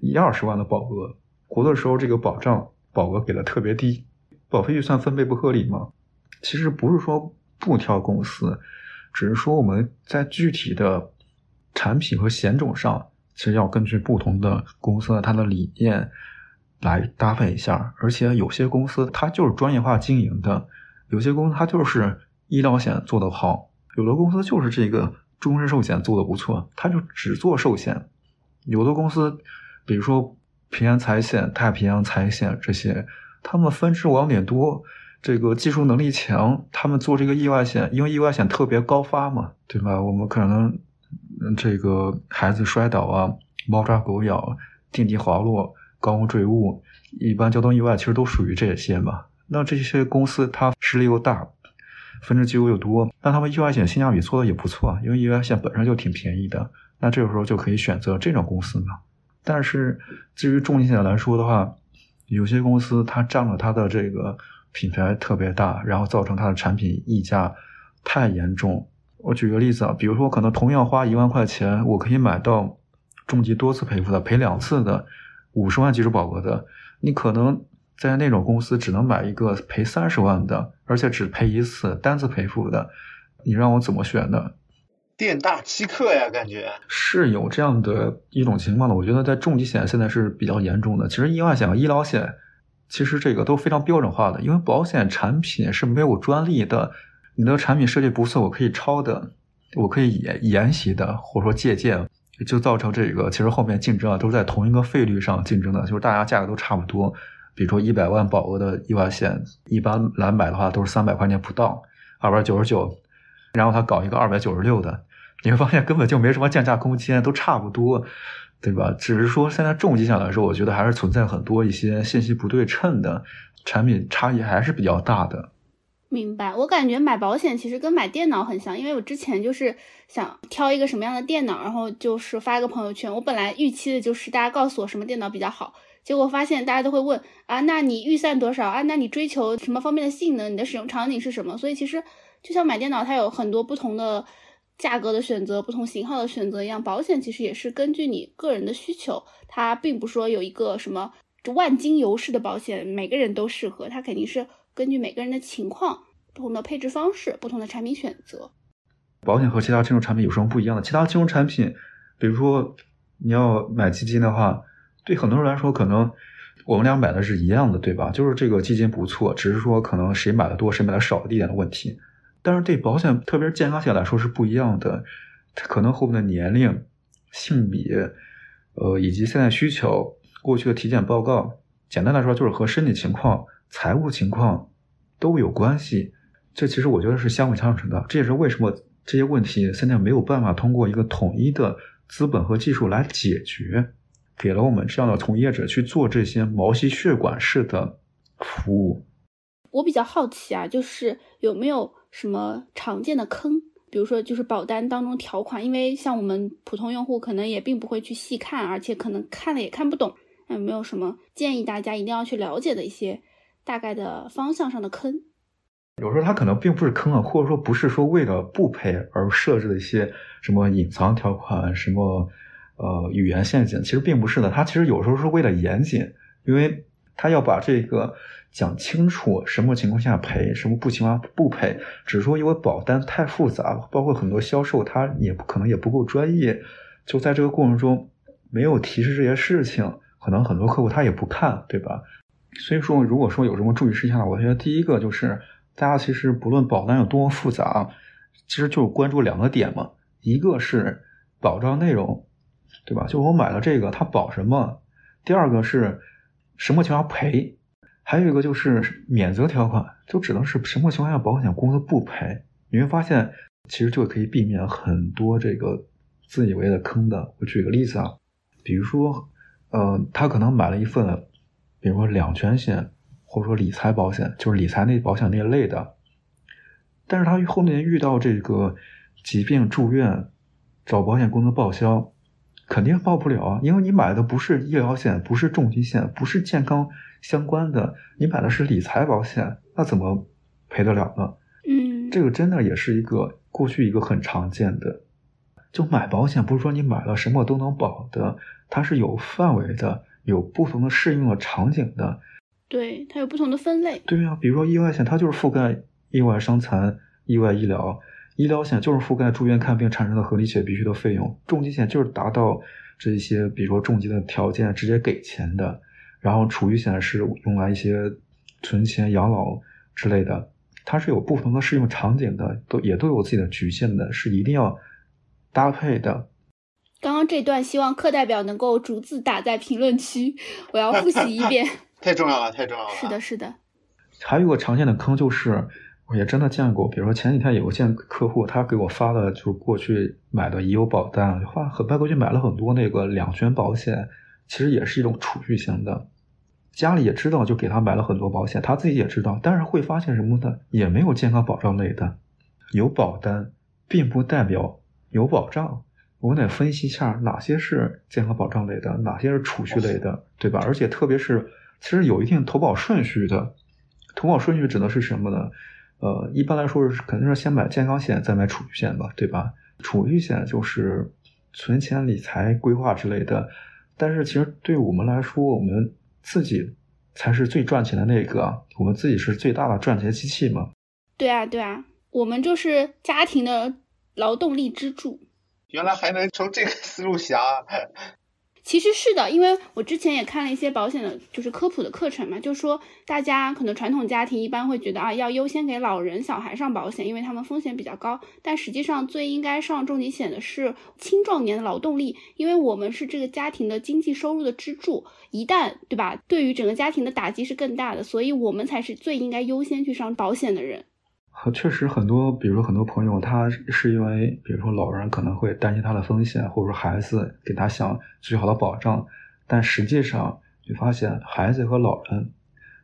一二十万的保额，活的时候这个保障保额给的特别低，保费预算分配不合理吗？其实不是说不挑公司，只是说我们在具体的产品和险种上，其实要根据不同的公司它的理念来搭配一下。而且有些公司它就是专业化经营的，有些公司它就是医疗险做得好，有的公司就是这个终身寿险做得不错，它就只做寿险。有的公司，比如说平安财险、太平洋财险这些，他们分支网点多，这个技术能力强，他们做这个意外险，因为意外险特别高发嘛，对吧？我们可能嗯这个孩子摔倒啊、猫抓狗咬、电梯滑落、高空坠物，一般交通意外其实都属于这些嘛。那这些公司它实力又大，分支机构又多，那他们意外险性价比做的也不错，因为意外险本身就挺便宜的。那这个时候就可以选择这种公司嘛。但是至于重疾险来说的话，有些公司它占了它的这个品牌特别大，然后造成它的产品溢价太严重。我举个例子啊，比如说可能同样花一万块钱，我可以买到重疾多次赔付的，赔两次的，五十万基础保额的，你可能在那种公司只能买一个赔三十万的，而且只赔一次单次赔付的，你让我怎么选呢？店大欺客呀，感觉是有这样的一种情况的。我觉得在重疾险现在是比较严重的。其实意外险和医疗险，其实这个都非常标准化的，因为保险产品是没有专利的。你的产品设计不错，我可以抄的，我可以研研习的，或者说借鉴，就造成这个其实后面竞争啊都是在同一个费率上竞争的，就是大家价格都差不多。比如说一百万保额的意外险，一般来买的话都是三百块钱不到，二百九十九，然后他搞一个二百九十六的。你会发现根本就没什么降价空间，都差不多，对吧？只是说现在重疾险来说，我觉得还是存在很多一些信息不对称的产品差异还是比较大的。明白，我感觉买保险其实跟买电脑很像，因为我之前就是想挑一个什么样的电脑，然后就是发一个朋友圈。我本来预期的就是大家告诉我什么电脑比较好，结果发现大家都会问啊，那你预算多少啊？那你追求什么方面的性能？你的使用场景是什么？所以其实就像买电脑，它有很多不同的。价格的选择，不同型号的选择一样，保险其实也是根据你个人的需求，它并不说有一个什么万金油式的保险，每个人都适合，它肯定是根据每个人的情况，不同的配置方式，不同的产品选择。保险和其他金融产品有什么不一样的？其他金融产品，比如说你要买基金的话，对很多人来说，可能我们俩买的是一样的，对吧？就是这个基金不错，只是说可能谁买的多，谁买的少一点的问题。但是对保险，特别是健康险来说是不一样的，它可能和我们的年龄、性别，呃，以及现在需求、过去的体检报告，简单来说就是和身体情况、财务情况都有关系。这其实我觉得是相辅相成的。这也是为什么这些问题现在没有办法通过一个统一的资本和技术来解决，给了我们这样的从业者去做这些毛细血管式的服务。我比较好奇啊，就是有没有什么常见的坑？比如说，就是保单当中条款，因为像我们普通用户可能也并不会去细看，而且可能看了也看不懂。有没有什么建议大家一定要去了解的一些大概的方向上的坑？有时候它可能并不是坑啊，或者说不是说为了不赔而设置的一些什么隐藏条款、什么呃语言陷阱，其实并不是的。它其实有时候是为了严谨，因为它要把这个。讲清楚什么情况下赔，什么不情况不赔，只是说因为保单太复杂，包括很多销售他也不可能也不够专业，就在这个过程中没有提示这些事情，可能很多客户他也不看，对吧？所以说，如果说有什么注意事项，我觉得第一个就是大家其实不论保单有多么复杂，其实就是关注两个点嘛，一个是保障内容，对吧？就我买了这个，它保什么？第二个是什么情况赔？还有一个就是免责条款，就只能是什么情况下保险公司不赔，你会发现其实就可以避免很多这个自以为的坑的。我举个例子啊，比如说，呃，他可能买了一份，比如说两全险或者说理财保险，就是理财那保险那类的，但是他后面遇到这个疾病住院，找保险公司报销，肯定报不了啊，因为你买的不是医疗险，不是重疾险，不是健康。相关的，你买的是理财保险，那怎么赔得了呢？嗯，这个真的也是一个过去一个很常见的，就买保险不是说你买了什么都能保的，它是有范围的，有不同的适用的场景的。对，它有不同的分类。对啊，比如说意外险，它就是覆盖意外伤残、意外医疗；医疗险就是覆盖住院看病产生的合理且必须的费用；重疾险就是达到这些，比如说重疾的条件直接给钱的；然后储蓄险是用来一些存钱、养老之类的。它是有不同的适用场景的，都也都有自己的局限的，是一定要搭配的。刚刚这段希望课代表能够逐字打在评论区，我要复习一遍。[LAUGHS] 太重要了，太重要了。是的，是的，还有一个常见的坑就是，我也真的见过，比如说前几天有个见客户，他给我发了就是过去买的已有保单，花很快过去买了很多那个两全保险，其实也是一种储蓄型的。家里也知道，就给他买了很多保险，他自己也知道，但是会发现什么呢？也没有健康保障类的，有保单并不代表有保障。我们得分析一下哪些是健康保障类的，哪些是储蓄类的，对吧？而且特别是其实有一定投保顺序的。投保顺序指的是什么呢？呃，一般来说是肯定是先买健康险，再买储蓄险吧，对吧？储蓄险就是存钱、理财、规划之类的。但是其实对我们来说，我们自己才是最赚钱的那个，我们自己是最大的赚钱机器嘛。对啊，对啊，我们就是家庭的劳动力支柱。原来还能从这个思路想，其实是的，因为我之前也看了一些保险的，就是科普的课程嘛，就说大家可能传统家庭一般会觉得啊，要优先给老人、小孩上保险，因为他们风险比较高。但实际上最应该上重疾险的是青壮年的劳动力，因为我们是这个家庭的经济收入的支柱，一旦对吧，对于整个家庭的打击是更大的，所以我们才是最应该优先去上保险的人。呃确实很多，比如说很多朋友，他是因为，比如说老人可能会担心他的风险，或者说孩子给他想最好的保障，但实际上你发现孩子和老人，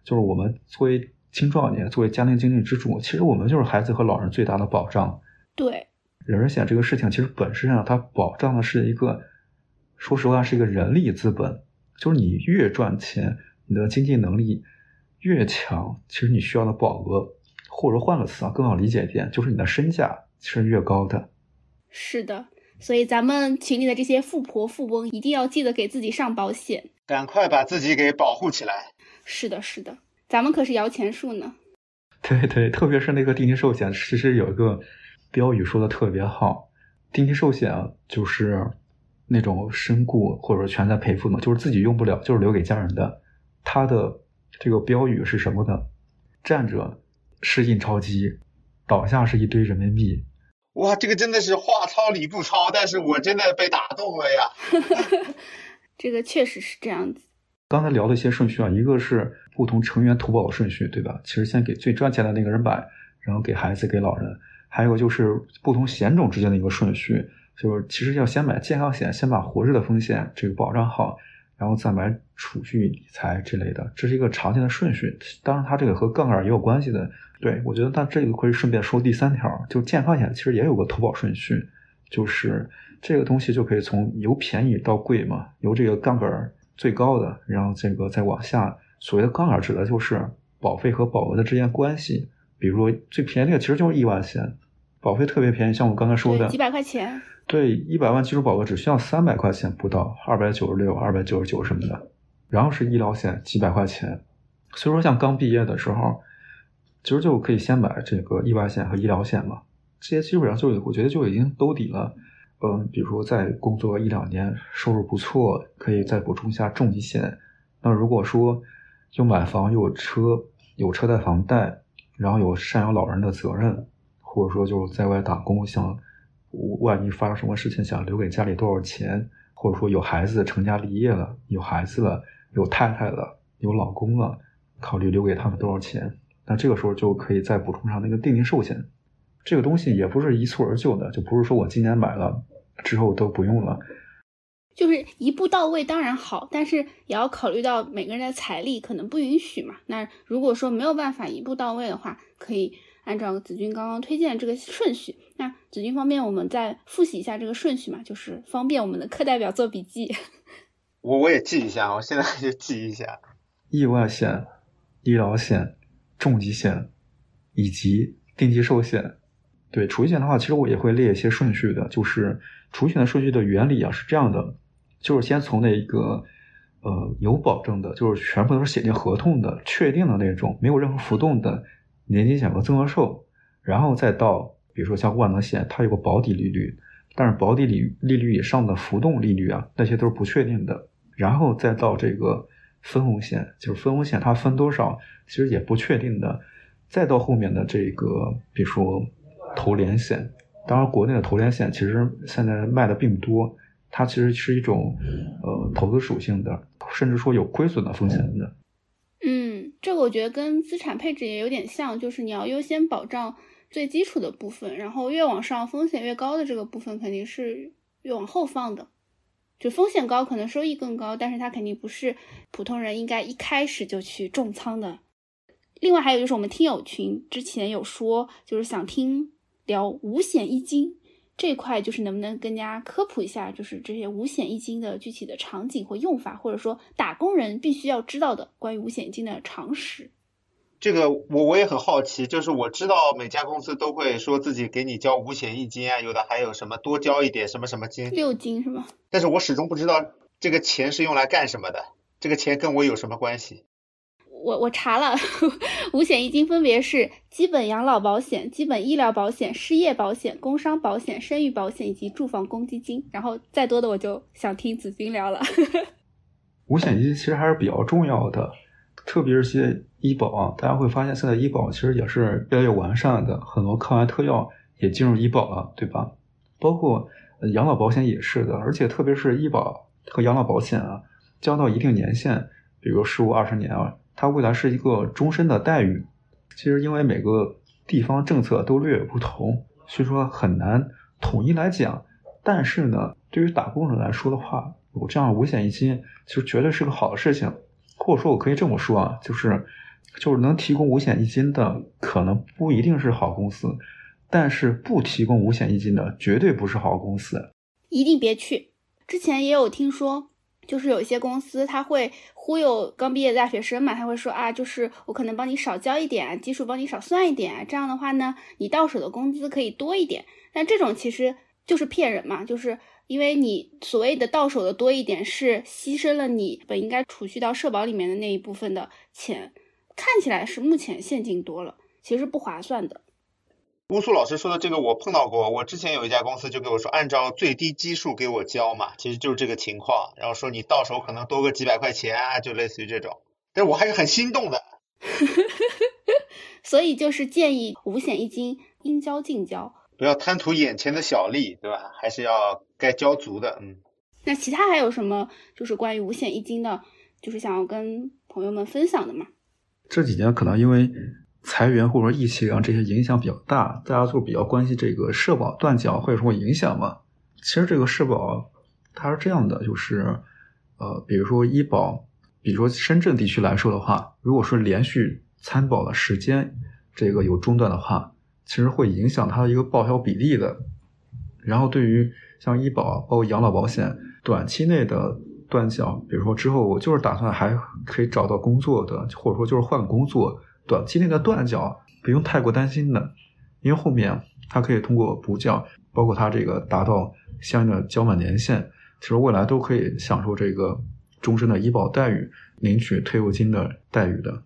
就是我们作为青壮年，作为家庭经济支柱，其实我们就是孩子和老人最大的保障。对，人身险这个事情，其实本质上它保障的是一个，说实话是一个人力资本，就是你越赚钱，你的经济能力越强，其实你需要的保额，或者换个词啊，更好理解一点，就是你的身价是越高的。是的，所以咱们群里的这些富婆富翁一定要记得给自己上保险。赶快把自己给保护起来。是的，是的，咱们可是摇钱树呢。对对，特别是那个定期寿险，其实有一个标语说的特别好，定期寿险啊就是那种身故或者全在赔付嘛，就是自己用不了，就是留给家人的。它的这个标语是什么呢？站着是印钞机，倒下是一堆人民币。哇，这个真的是话糙理不糙，但是我真的被打动了呀。[LAUGHS] [LAUGHS] 这个确实是这样子。刚才聊的一些顺序啊，一个是不同成员投保的顺序，对吧？其实先给最赚钱的那个人买，然后给孩子、给老人。还有就是不同险种之间的一个顺序，就是其实要先买健康险，先把活着的风险这个保障好，然后再买储蓄、理财之类的，这是一个常见的顺序。当然，它这个和杠杆也有关系的。对我觉得，那这个可以顺便说第三条，就健康险其实也有个投保顺序，就是这个东西就可以从由便宜到贵嘛，由这个杠杆最高的，然后这个再往下。所谓的杠杆指的就是保费和保额的之间关系。比如说最便宜的其实就是意外险，保费特别便宜，像我刚才说的，几百块钱。对，一百万基础保额只需要三百块钱不到，二百九十六、二百九十九什么的。然后是医疗险，几百块钱。所以说，像刚毕业的时候，其实就可以先买这个意外险和医疗险嘛，这些基本上就我觉得就已经兜底了。嗯，比如说再工作一两年，收入不错，可以再补充一下重疾险。那如果说又买房又有车，有车贷房贷，然后有赡养老人的责任，或者说就是在外打工，想万一发生什么事情，想留给家里多少钱，或者说有孩子成家立业了，有孩子了，有太太了，有老公了，考虑留给他们多少钱，那这个时候就可以再补充上那个定期寿险。这个东西也不是一蹴而就的，就不是说我今年买了之后都不用了。就是一步到位当然好，但是也要考虑到每个人的财力可能不允许嘛。那如果说没有办法一步到位的话，可以按照子君刚刚推荐的这个顺序。那子君方便我们再复习一下这个顺序嘛，就是方便我们的课代表做笔记。我我也记一下，我现在就记一下。意外险、医疗险、重疾险以及定期寿险。对储蓄险的话，其实我也会列一些顺序的，就是储蓄险的顺序的原理啊是这样的，就是先从那个呃有保证的，就是全部都是写进合同的、确定的那种，没有任何浮动的年金险和增额寿，然后再到比如说像万能险，它有个保底利率，但是保底利利率以上的浮动利率啊，那些都是不确定的，然后再到这个分红险，就是分红险它分多少，其实也不确定的，再到后面的这个比如说投连险。当然，国内的投连险其实现在卖的并不多，它其实是一种呃投资属性的，甚至说有亏损的风险的。嗯，这个我觉得跟资产配置也有点像，就是你要优先保障最基础的部分，然后越往上风险越高的这个部分肯定是越往后放的。就风险高，可能收益更高，但是它肯定不是普通人应该一开始就去重仓的。另外还有就是我们听友群之前有说，就是想听。聊五险一金这块，就是能不能跟大家科普一下，就是这些五险一金的具体的场景或用法，或者说打工人必须要知道的关于五险一金的常识。这个我我也很好奇，就是我知道每家公司都会说自己给你交五险一金啊，有的还有什么多交一点什么什么金，六金是吗？但是我始终不知道这个钱是用来干什么的，这个钱跟我有什么关系？我我查了，五险一金分别是基本养老保险、基本医疗保险、失业保险、工伤保险、生育保险以及住房公积金。然后再多的我就想听子君聊了。[LAUGHS] 五险一金其实还是比较重要的，特别是些医保啊，大家会发现现在医保其实也是越来越完善的，很多抗癌特药也进入医保了，对吧？包括养老保险也是的，而且特别是医保和养老保险啊，交到一定年限，比如十五二十年啊。它未来是一个终身的待遇，其实因为每个地方政策都略有不同，所以说很难统一来讲。但是呢，对于打工人来说的话，有这样五险一金，其实绝对是个好的事情。或者说，我可以这么说啊，就是就是能提供五险一金的，可能不一定是好公司，但是不提供五险一金的，绝对不是好公司。一定别去。之前也有听说。就是有一些公司，他会忽悠刚毕业的大学生嘛，他会说啊，就是我可能帮你少交一点，基数帮你少算一点，这样的话呢，你到手的工资可以多一点。但这种其实就是骗人嘛，就是因为你所谓的到手的多一点，是牺牲了你本应该储蓄到社保里面的那一部分的钱，看起来是目前现金多了，其实不划算的。乌苏老师说的这个我碰到过，我之前有一家公司就跟我说，按照最低基数给我交嘛，其实就是这个情况，然后说你到手可能多个几百块钱啊，就类似于这种，但是我还是很心动的。[LAUGHS] 所以就是建议五险一金应交尽交，不要贪图眼前的小利，对吧？还是要该交足的，嗯。那其他还有什么就是关于五险一金的，就是想要跟朋友们分享的吗？这几年可能因为。裁员或者说疫情啊，这些影响比较大，大家就比较关心这个社保断缴会有什么影响嘛？其实这个社保它是这样的，就是呃，比如说医保，比如说深圳地区来说的话，如果说连续参保的时间这个有中断的话，其实会影响它的一个报销比例的。然后对于像医保包括养老保险，短期内的断缴，比如说之后我就是打算还可以找到工作的，或者说就是换工作。短期内的断缴不用太过担心的，因为后面它可以通过补缴，包括它这个达到相应的交满年限，其实未来都可以享受这个终身的医保待遇，领取退休金的待遇的。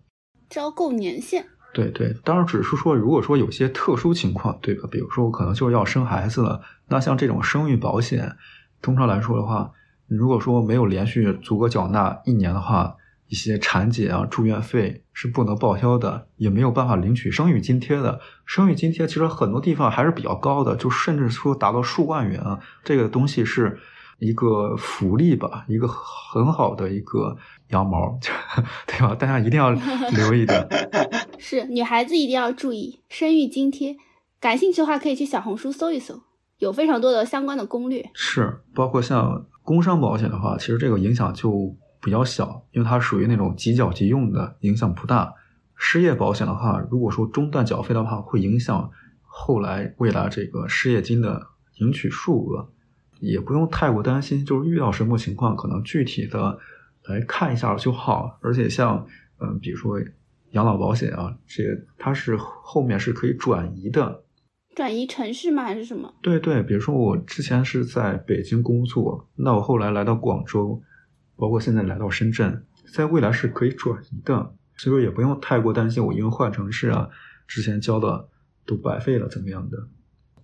交够年限？对对，当然只是说，如果说有些特殊情况，对吧？比如说我可能就是要生孩子了，那像这种生育保险，通常来说的话，如果说没有连续足额缴纳一年的话。一些产检啊、住院费是不能报销的，也没有办法领取生育津贴的。生育津贴其实很多地方还是比较高的，就甚至说达到数万元啊。这个东西是一个福利吧，一个很好的一个羊毛，[LAUGHS] 对吧？大家一定要留意的。[LAUGHS] 是女孩子一定要注意生育津贴，感兴趣的话可以去小红书搜一搜，有非常多的相关的攻略。是，包括像工伤保险的话，其实这个影响就。比较小，因为它属于那种即缴即用的，影响不大。失业保险的话，如果说中断缴费的话，会影响后来未来这个失业金的领取数额，也不用太过担心。就是遇到什么情况，可能具体的来看一下就好。而且像嗯，比如说养老保险啊，这个它是后面是可以转移的，转移城市吗？还是什么？对对，比如说我之前是在北京工作，那我后来来到广州。包括现在来到深圳，在未来是可以转移的，所以说也不用太过担心我因为换城市啊，之前交的都白费了怎么样的。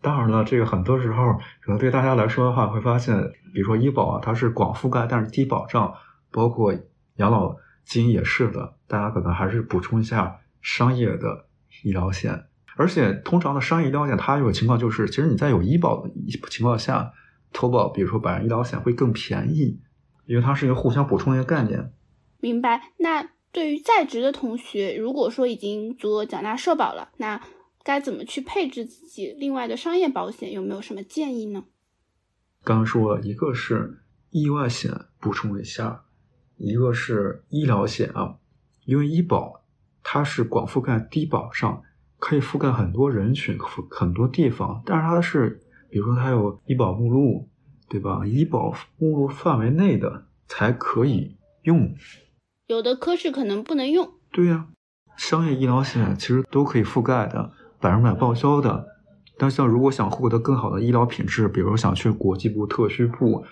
当然了，这个很多时候可能对大家来说的话，会发现，比如说医保啊，它是广覆盖，但是低保障，包括养老金也是的，大家可能还是补充一下商业的医疗险。而且通常的商业医疗险，它有个情况就是，其实你在有医保的情况下，投保比如说百万医疗险会更便宜，因为它是一个互相补充的一个概念。明白。那对于在职的同学，如果说已经足额缴纳社保了，那该怎么去配置自己另外的商业保险？有没有什么建议呢？刚刚说了一个是意外险，补充一下，一个是医疗险啊，因为医保它是广覆盖低保上，可以覆盖很多人群、覆很多地方，但是它是，比如说它有医保目录，对吧？医保目录范围内的才可以用。有的科室可能不能用。对呀、商业医疗险其实都可以覆盖的，百分百报销的。但像如果想获得更好的医疗品质，比如想去国际部、特需部，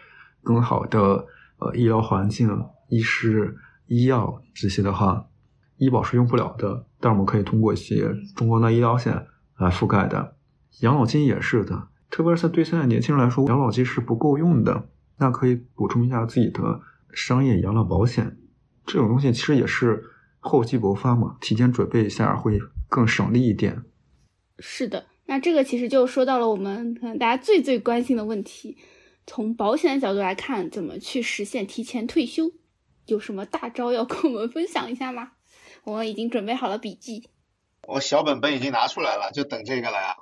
更好的呃医疗环境、医师、医药这些的话，医保是用不了的。但我们可以通过一些中国的医疗险来覆盖的。养老金也是的，特别是对现在年轻人来说，养老金是不够用的，那可以补充一下自己的商业养老保险。这种东西其实也是厚积薄发嘛，提前准备一下会更省力一点。是的，那这个其实就说到了我们可能大家最最关心的问题，从保险的角度来看，怎么去实现提前退休？有什么大招要跟我们分享一下吗？我们已经准备好了笔记。我小本本已经拿出来了，就等这个了呀。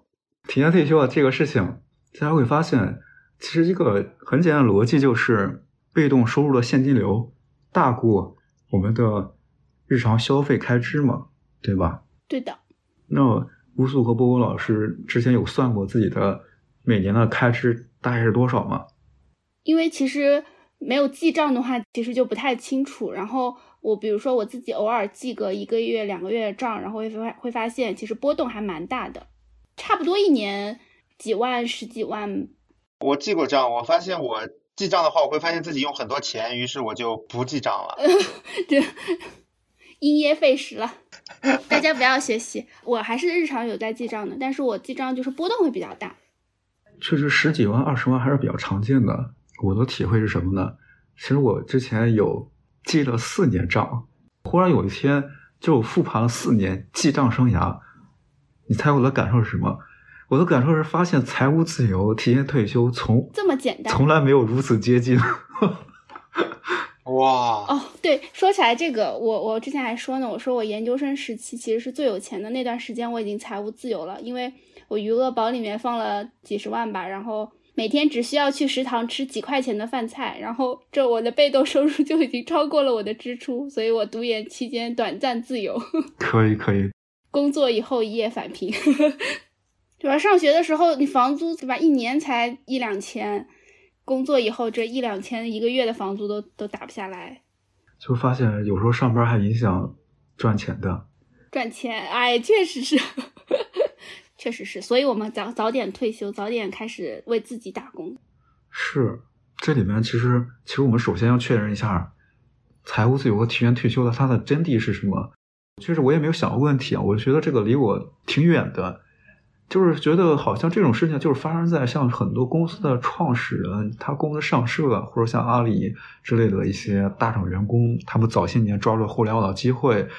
提前退休啊，这个事情，大家会发现，其实一个很简单的逻辑就是，被动收入的现金流大过我们的日常消费开支嘛，对吧？对的，那乌素和波波老师之前有算过自己的每年的开支大概是多少吗？因为其实没有记账的话，其实就不太清楚。然后我比如说我自己偶尔记个一个月、两个月的账，然后会发会发现其实波动还蛮大的，差不多一年几万、十几万。我记过账，我发现我记账的话，我会发现自己用很多钱，于是我就不记账了。[LAUGHS] 对因噎废食了。[LAUGHS] 大家不要学习，我还是日常有在记账的，但是我记账就是波动会比较大。确实十几万、二十万还是比较常见的。我的体会是什么呢？其实我之前有记了四年账，忽然有一天就复盘了四年记账生涯。你猜我的感受是什么？我的感受是发现财务自由、提前退休从这么简单从来没有如此接近。[LAUGHS] 哇，哦，对，说起来这个，我我之前还说呢，我说我研究生时期其实是最有钱的那段时间，我已经财务自由了，因为我余额宝里面放了几十万吧，然后每天只需要去食堂吃几块钱的饭菜，然后这我的被动收入就已经超过了我的支出，所以我读研期间短暂自由，可以，可以，工作以后一夜返贫，对吧？上学的时候你房租对吧，一年才一两千，工作以后这一两千一个月的房租都都打不下来。就发现有时候上班还影响赚钱的。赚钱，哎，确实是，确实是，所以我们早早点退休，早点开始为自己打工。是，这里面其实其实我们首先要确认一下，财务自由和提前退休的它的真谛是什么。其实我也没有想过问题啊，我觉得这个离我挺远的，就是觉得好像这种事情就是发生在像很多公司的创始人，他公司上市了，或者像阿里之类的一些大厂员工，他们早些年抓住互联网的机会，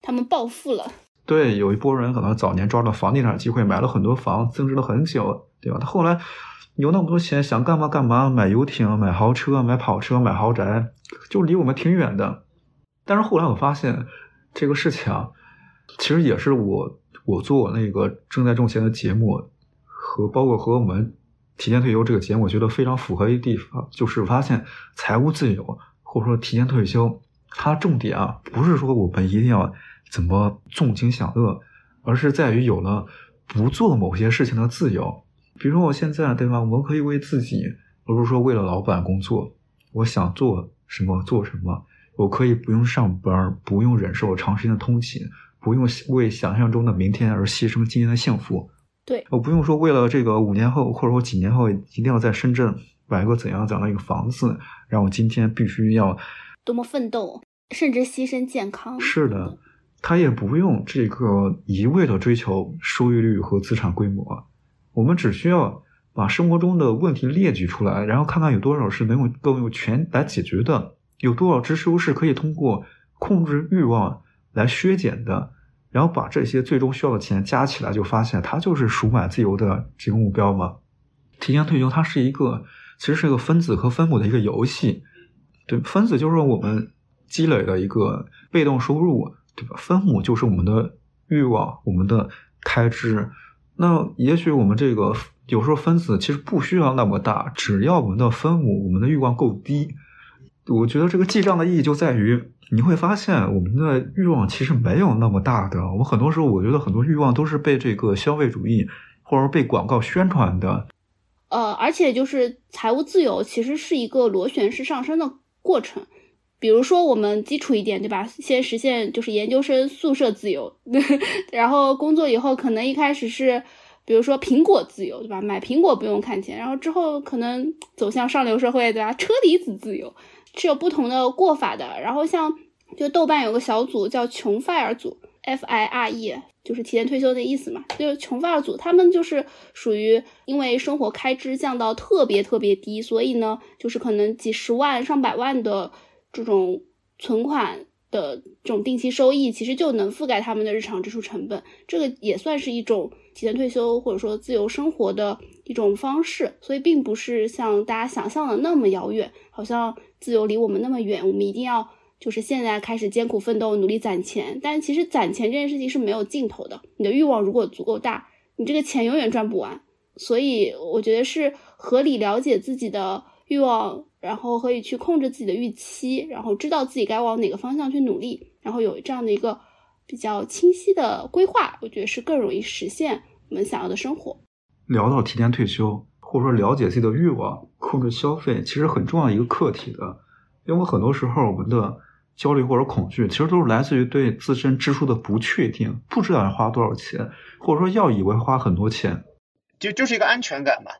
他们暴富了，对，有一波人可能早年抓住房地产机会，买了很多房，增值了很久，对吧？他后来有那么多钱，想干嘛干嘛，买游艇、买豪车、买跑车、买豪宅，就离我们挺远的。但是后来我发现这个事情啊，其实也是我我做那个正在挣钱的节目和包括和我们提前退休这个节目，我觉得非常符合一个地方，就是发现财务自由或者说提前退休，它重点啊不是说我们一定要怎么纵情享乐，而是在于有了不做某些事情的自由。比如说我现在对吧，我们可以为自己，而不是说为了老板工作，我想做什么做什么。我可以不用上班，不用忍受长时间的通勤，不用为想象中的明天而牺牲今天的幸福。对我不用说为了这个五年后或者说几年后一定要在深圳买个怎样怎样的一个房子，让我今天必须要多么奋斗，甚至牺牲健康。是的，他也不用这个一味的追求收益率和资产规模，我们只需要把生活中的问题列举出来，然后看看有多少是能用够用钱来解决的，有多少支出是可以通过控制欲望来削减的，然后把这些最终需要的钱加起来，就发现它就是赎买自由的这个目标嘛。提前退休，它是一个其实是一个分子和分母的一个游戏。对，分子就是我们积累的一个被动收入，对吧？分母就是我们的欲望、我们的开支。那也许我们这个有时候分子其实不需要那么大，只要我们的分母、我们的欲望够低。我觉得这个记账的意义就在于，你会发现我们的欲望其实没有那么大的。我们很多时候，我觉得很多欲望都是被这个消费主义或者说被广告宣传的。呃，而且就是财务自由其实是一个螺旋式上升的过程。比如说我们基础一点，对吧？先实现就是研究生宿舍自由，[LAUGHS] 然后工作以后可能一开始是，比如说苹果自由，对吧？买苹果不用看钱，然后之后可能走向上流社会，对吧？车厘子自由是有不同的过法的。然后像就豆瓣有个小组叫穷 fire 组，F I R E。就是提前退休的意思嘛，就是穷发组，他们就是属于因为生活开支降到特别特别低，所以呢，就是可能几十万、上百万的这种存款的这种定期收益，其实就能覆盖他们的日常支出成本。这个也算是一种提前退休或者说自由生活的一种方式，所以并不是像大家想象的那么遥远，好像自由离我们那么远，我们一定要。就是现在开始艰苦奋斗，努力攒钱，但其实攒钱这件事情是没有尽头的。你的欲望如果足够大，你这个钱永远赚不完。所以我觉得是合理了解自己的欲望，然后可以去控制自己的预期，然后知道自己该往哪个方向去努力，然后有这样的一个比较清晰的规划，我觉得是更容易实现我们想要的生活。聊到提前退休，或者说了解自己的欲望，控制消费，其实很重要一个课题的，因为很多时候我们的。焦虑或者恐惧，其实都是来自于对自身支出的不确定，不知道要花多少钱，或者说要以为花很多钱，就就是一个安全感嘛。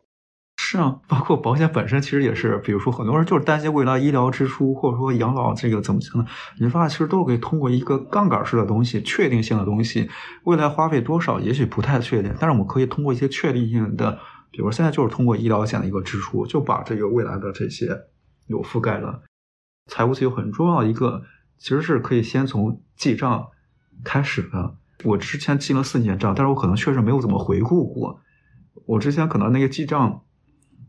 是啊，包括保险本身其实也是，比如说很多人就是担心未来医疗支出，或者说养老这个怎么讲呢？你发现其实都是可以通过一个杠杆式的东西，确定性的东西，未来花费多少也许不太确定，但是我们可以通过一些确定性的，比如现在就是通过医疗险的一个支出，就把这个未来的这些有覆盖了。财务自由很重要一个，其实是可以先从记账开始的。我之前记了四年账，但是我可能确实没有怎么回顾过。我之前可能那个记账，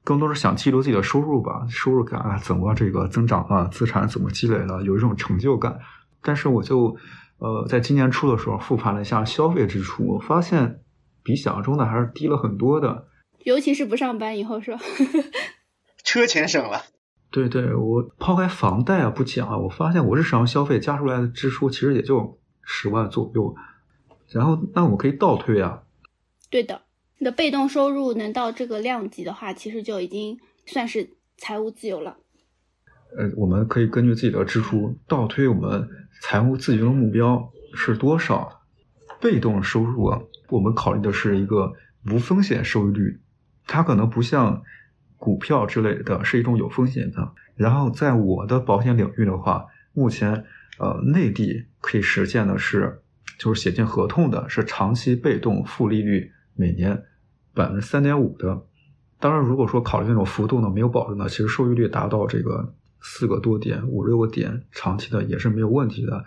更多是想记录自己的收入吧，收入感啊，怎么这个增长啊，资产怎么积累了，有一种成就感。但是我就呃，在今年初的时候复盘了一下消费支出，我发现比想象中的还是低了很多的。尤其是不上班以后，是吧？[LAUGHS] 车钱省了。对对，我抛开房贷啊不讲啊，我发现我日常消费加出来的支出其实也就十万左右，然后那我可以倒推啊。对的，你的被动收入能到这个量级的话，其实就已经算是财务自由了。呃，我们可以根据自己的支出倒推我们财务自由的目标是多少。被动收入啊，我们考虑的是一个无风险收益率，它可能不像。股票之类的是一种有风险的。然后在我的保险领域的话，目前呃内地可以实现的是，就是写进合同的是长期被动负利率，每年百分之三点五的。当然，如果说考虑那种幅度呢没有保证的，其实收益率达到这个四个多点、五六个点，长期的也是没有问题的。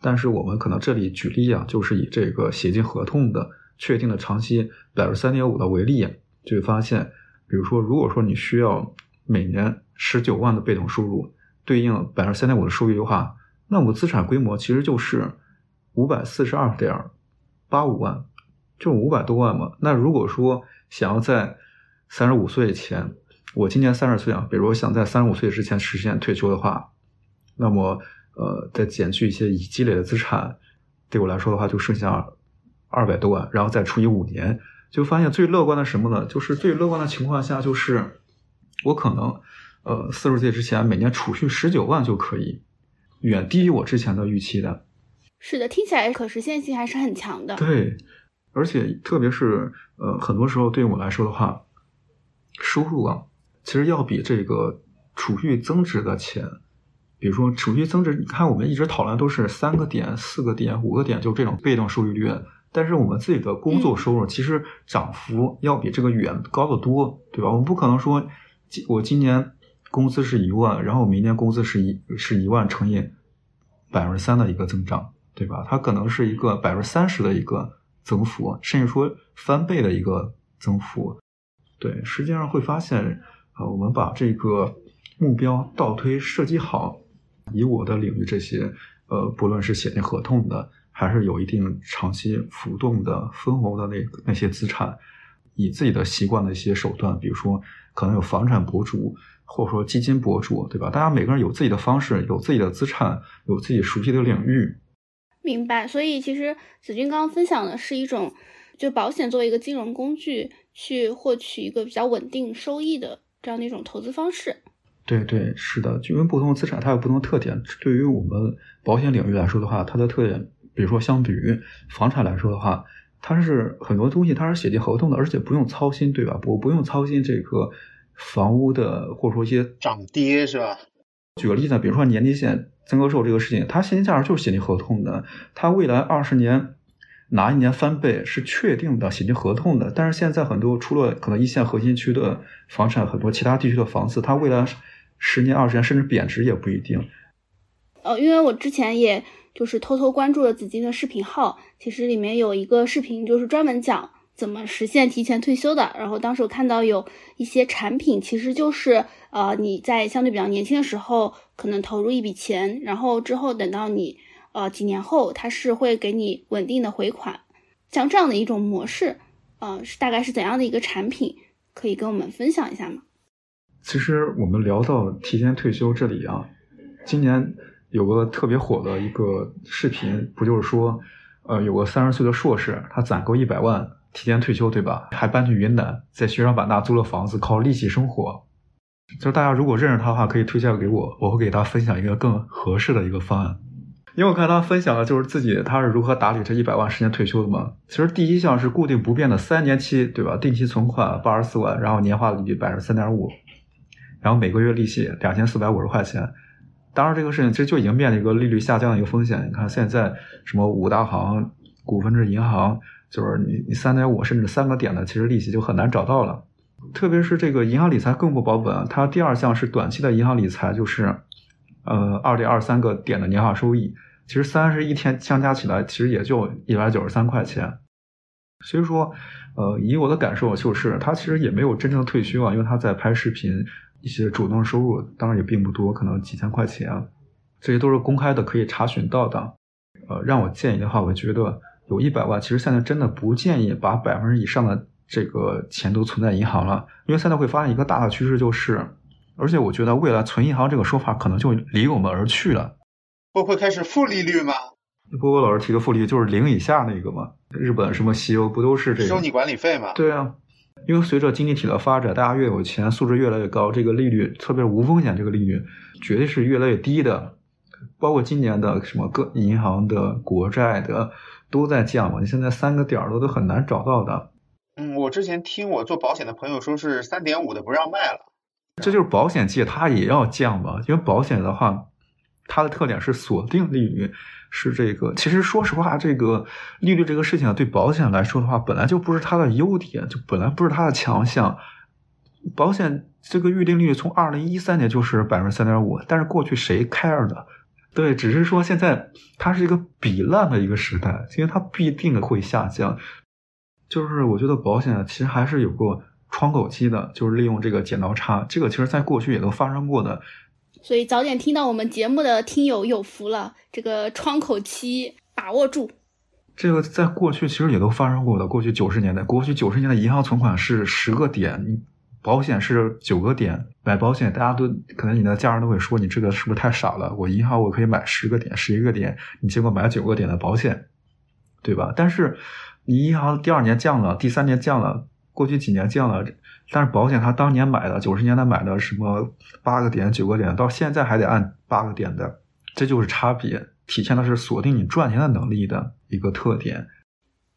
但是我们可能这里举例啊，就是以这个写进合同的确定的长期百分之三点五的为例，就会发现。比如说，如果说你需要每年十九万的被动收入，对应百分之三点五的收益的话，那我资产规模其实就是五百四十二点八五万，就五百多万嘛。那如果说想要在三十五岁前，我今年三十岁啊，比如我想在三十五岁之前实现退休的话，那么呃，再减去一些已积累的资产，对我来说的话，就剩下二百多万，然后再除以五年。就发现最乐观的什么呢？就是最乐观的情况下，就是我可能，呃，四十岁之前每年储蓄十九万就可以，远低于我之前的预期的。是的，听起来可实现性还是很强的。对，而且特别是呃，很多时候对于我来说的话，收入啊，其实要比这个储蓄增值的钱，比如说储蓄增值，你看我们一直讨论都是三个点、四个点、五个点，就这种被动收益率。但是我们自己的工作收入其实涨幅要比这个远高得多，对吧？我们不可能说，今我今年工资是一万，然后明年工资是一是一万乘以百分之三的一个增长，对吧？它可能是一个百分之三十的一个增幅，甚至说翻倍的一个增幅。对，实际上会发现，呃，我们把这个目标倒推设计好，以我的领域这些，呃，不论是写进合同的。还是有一定长期浮动的分红的那那些资产，以自己的习惯的一些手段，比如说可能有房产博主，或者说基金博主，对吧？大家每个人有自己的方式，有自己的资产，有自己熟悉的领域。明白。所以其实子君刚刚分享的是一种，就保险作为一个金融工具，去获取一个比较稳定收益的这样的一种投资方式。对对，是的，就因为不同的资产它有不同的特点。对于我们保险领域来说的话，它的特点。比如说，相比于房产来说的话，它是很多东西它是写进合同的，而且不用操心，对吧？不不用操心这个房屋的或者说一些涨跌，是吧？举个例子，比如说年利线增额寿这个事情，它现金价值就是写进合同的，它未来二十年哪一年翻倍是确定的，写进合同的。但是现在很多除了可能一线核心区的房产，很多其他地区的房子，它未来十年、二十年甚至贬值也不一定。呃，因为我之前也。就是偷偷关注了紫金的视频号，其实里面有一个视频，就是专门讲怎么实现提前退休的。然后当时我看到有一些产品，其实就是呃你在相对比较年轻的时候，可能投入一笔钱，然后之后等到你呃几年后，它是会给你稳定的回款，像这样的一种模式，呃是大概是怎样的一个产品，可以跟我们分享一下吗？其实我们聊到提前退休这里啊，今年。有个特别火的一个视频，不就是说，呃，有个三十岁的硕士，他攒够一百万提前退休，对吧？还搬去云南，在西双版纳租了房子，靠利息生活。就是大家如果认识他的话，可以推荐给我，我会给他分享一个更合适的一个方案。因为我看他分享的就是自己他是如何打理这一百万实现退休的嘛。其实第一项是固定不变的三年期，对吧？定期存款八十四万，然后年化利率百分之三点五，然后每个月利息两千四百五十块钱。当然，这个事情其实就已经面临一个利率下降的一个风险。你看，现在什么五大行、股份制银行，就是你你三点五甚至三个点的，其实利息就很难找到了。特别是这个银行理财更不保本，它第二项是短期的银行理财，就是呃二点二三个点的年化收益，其实三十一天相加起来，其实也就一百九十三块钱。所以说，呃，以我的感受就是，他其实也没有真正退休啊，因为他在拍视频。一些主动收入当然也并不多，可能几千块钱，这些都是公开的，可以查询到的。呃，让我建议的话，我觉得有一百万，其实现在真的不建议把百分之以上的这个钱都存在银行了，因为现在会发现一个大的趋势就是，而且我觉得未来存银行这个说法可能就离我们而去了。会不会开始负利率吗？波波老师提的负利率就是零以下那个嘛？日本什么西欧不都是这个？收你管理费嘛？对啊。因为随着经济体的发展，大家越有钱，素质越来越高，这个利率，特别是无风险这个利率，绝对是越来越低的。包括今年的什么各银行的国债的都在降嘛，你现在三个点儿都都很难找到的。嗯，我之前听我做保险的朋友说是三点五的不让卖了。这就是保险界它也要降嘛，因为保险的话，它的特点是锁定利率。是这个，其实说实话，这个利率这个事情啊对保险来说的话，本来就不是它的优点，就本来不是它的强项。保险这个预定利率从二零一三年就是百分之三点五，但是过去谁 care 的？对，只是说现在它是一个比烂的一个时代，因为它必定会下降。就是我觉得保险其实还是有个窗口期的，就是利用这个剪刀差，这个其实在过去也都发生过的。所以早点听到我们节目的听友有福了，这个窗口期把握住。这个在过去其实也都发生过的。过去九十年代，过去九十年代银行存款是十个点，保险是九个点。买保险大家都可能你的家人都会说你这个是不是太傻了？我银行我可以买十个点、十一个点，你结果买九个点的保险，对吧？但是你银行第二年降了，第三年降了，过去几年降了。但是保险，它当年买的九十年代买的什么八个点、九个点，到现在还得按八个点的，这就是差别，体现的是锁定你赚钱的能力的一个特点。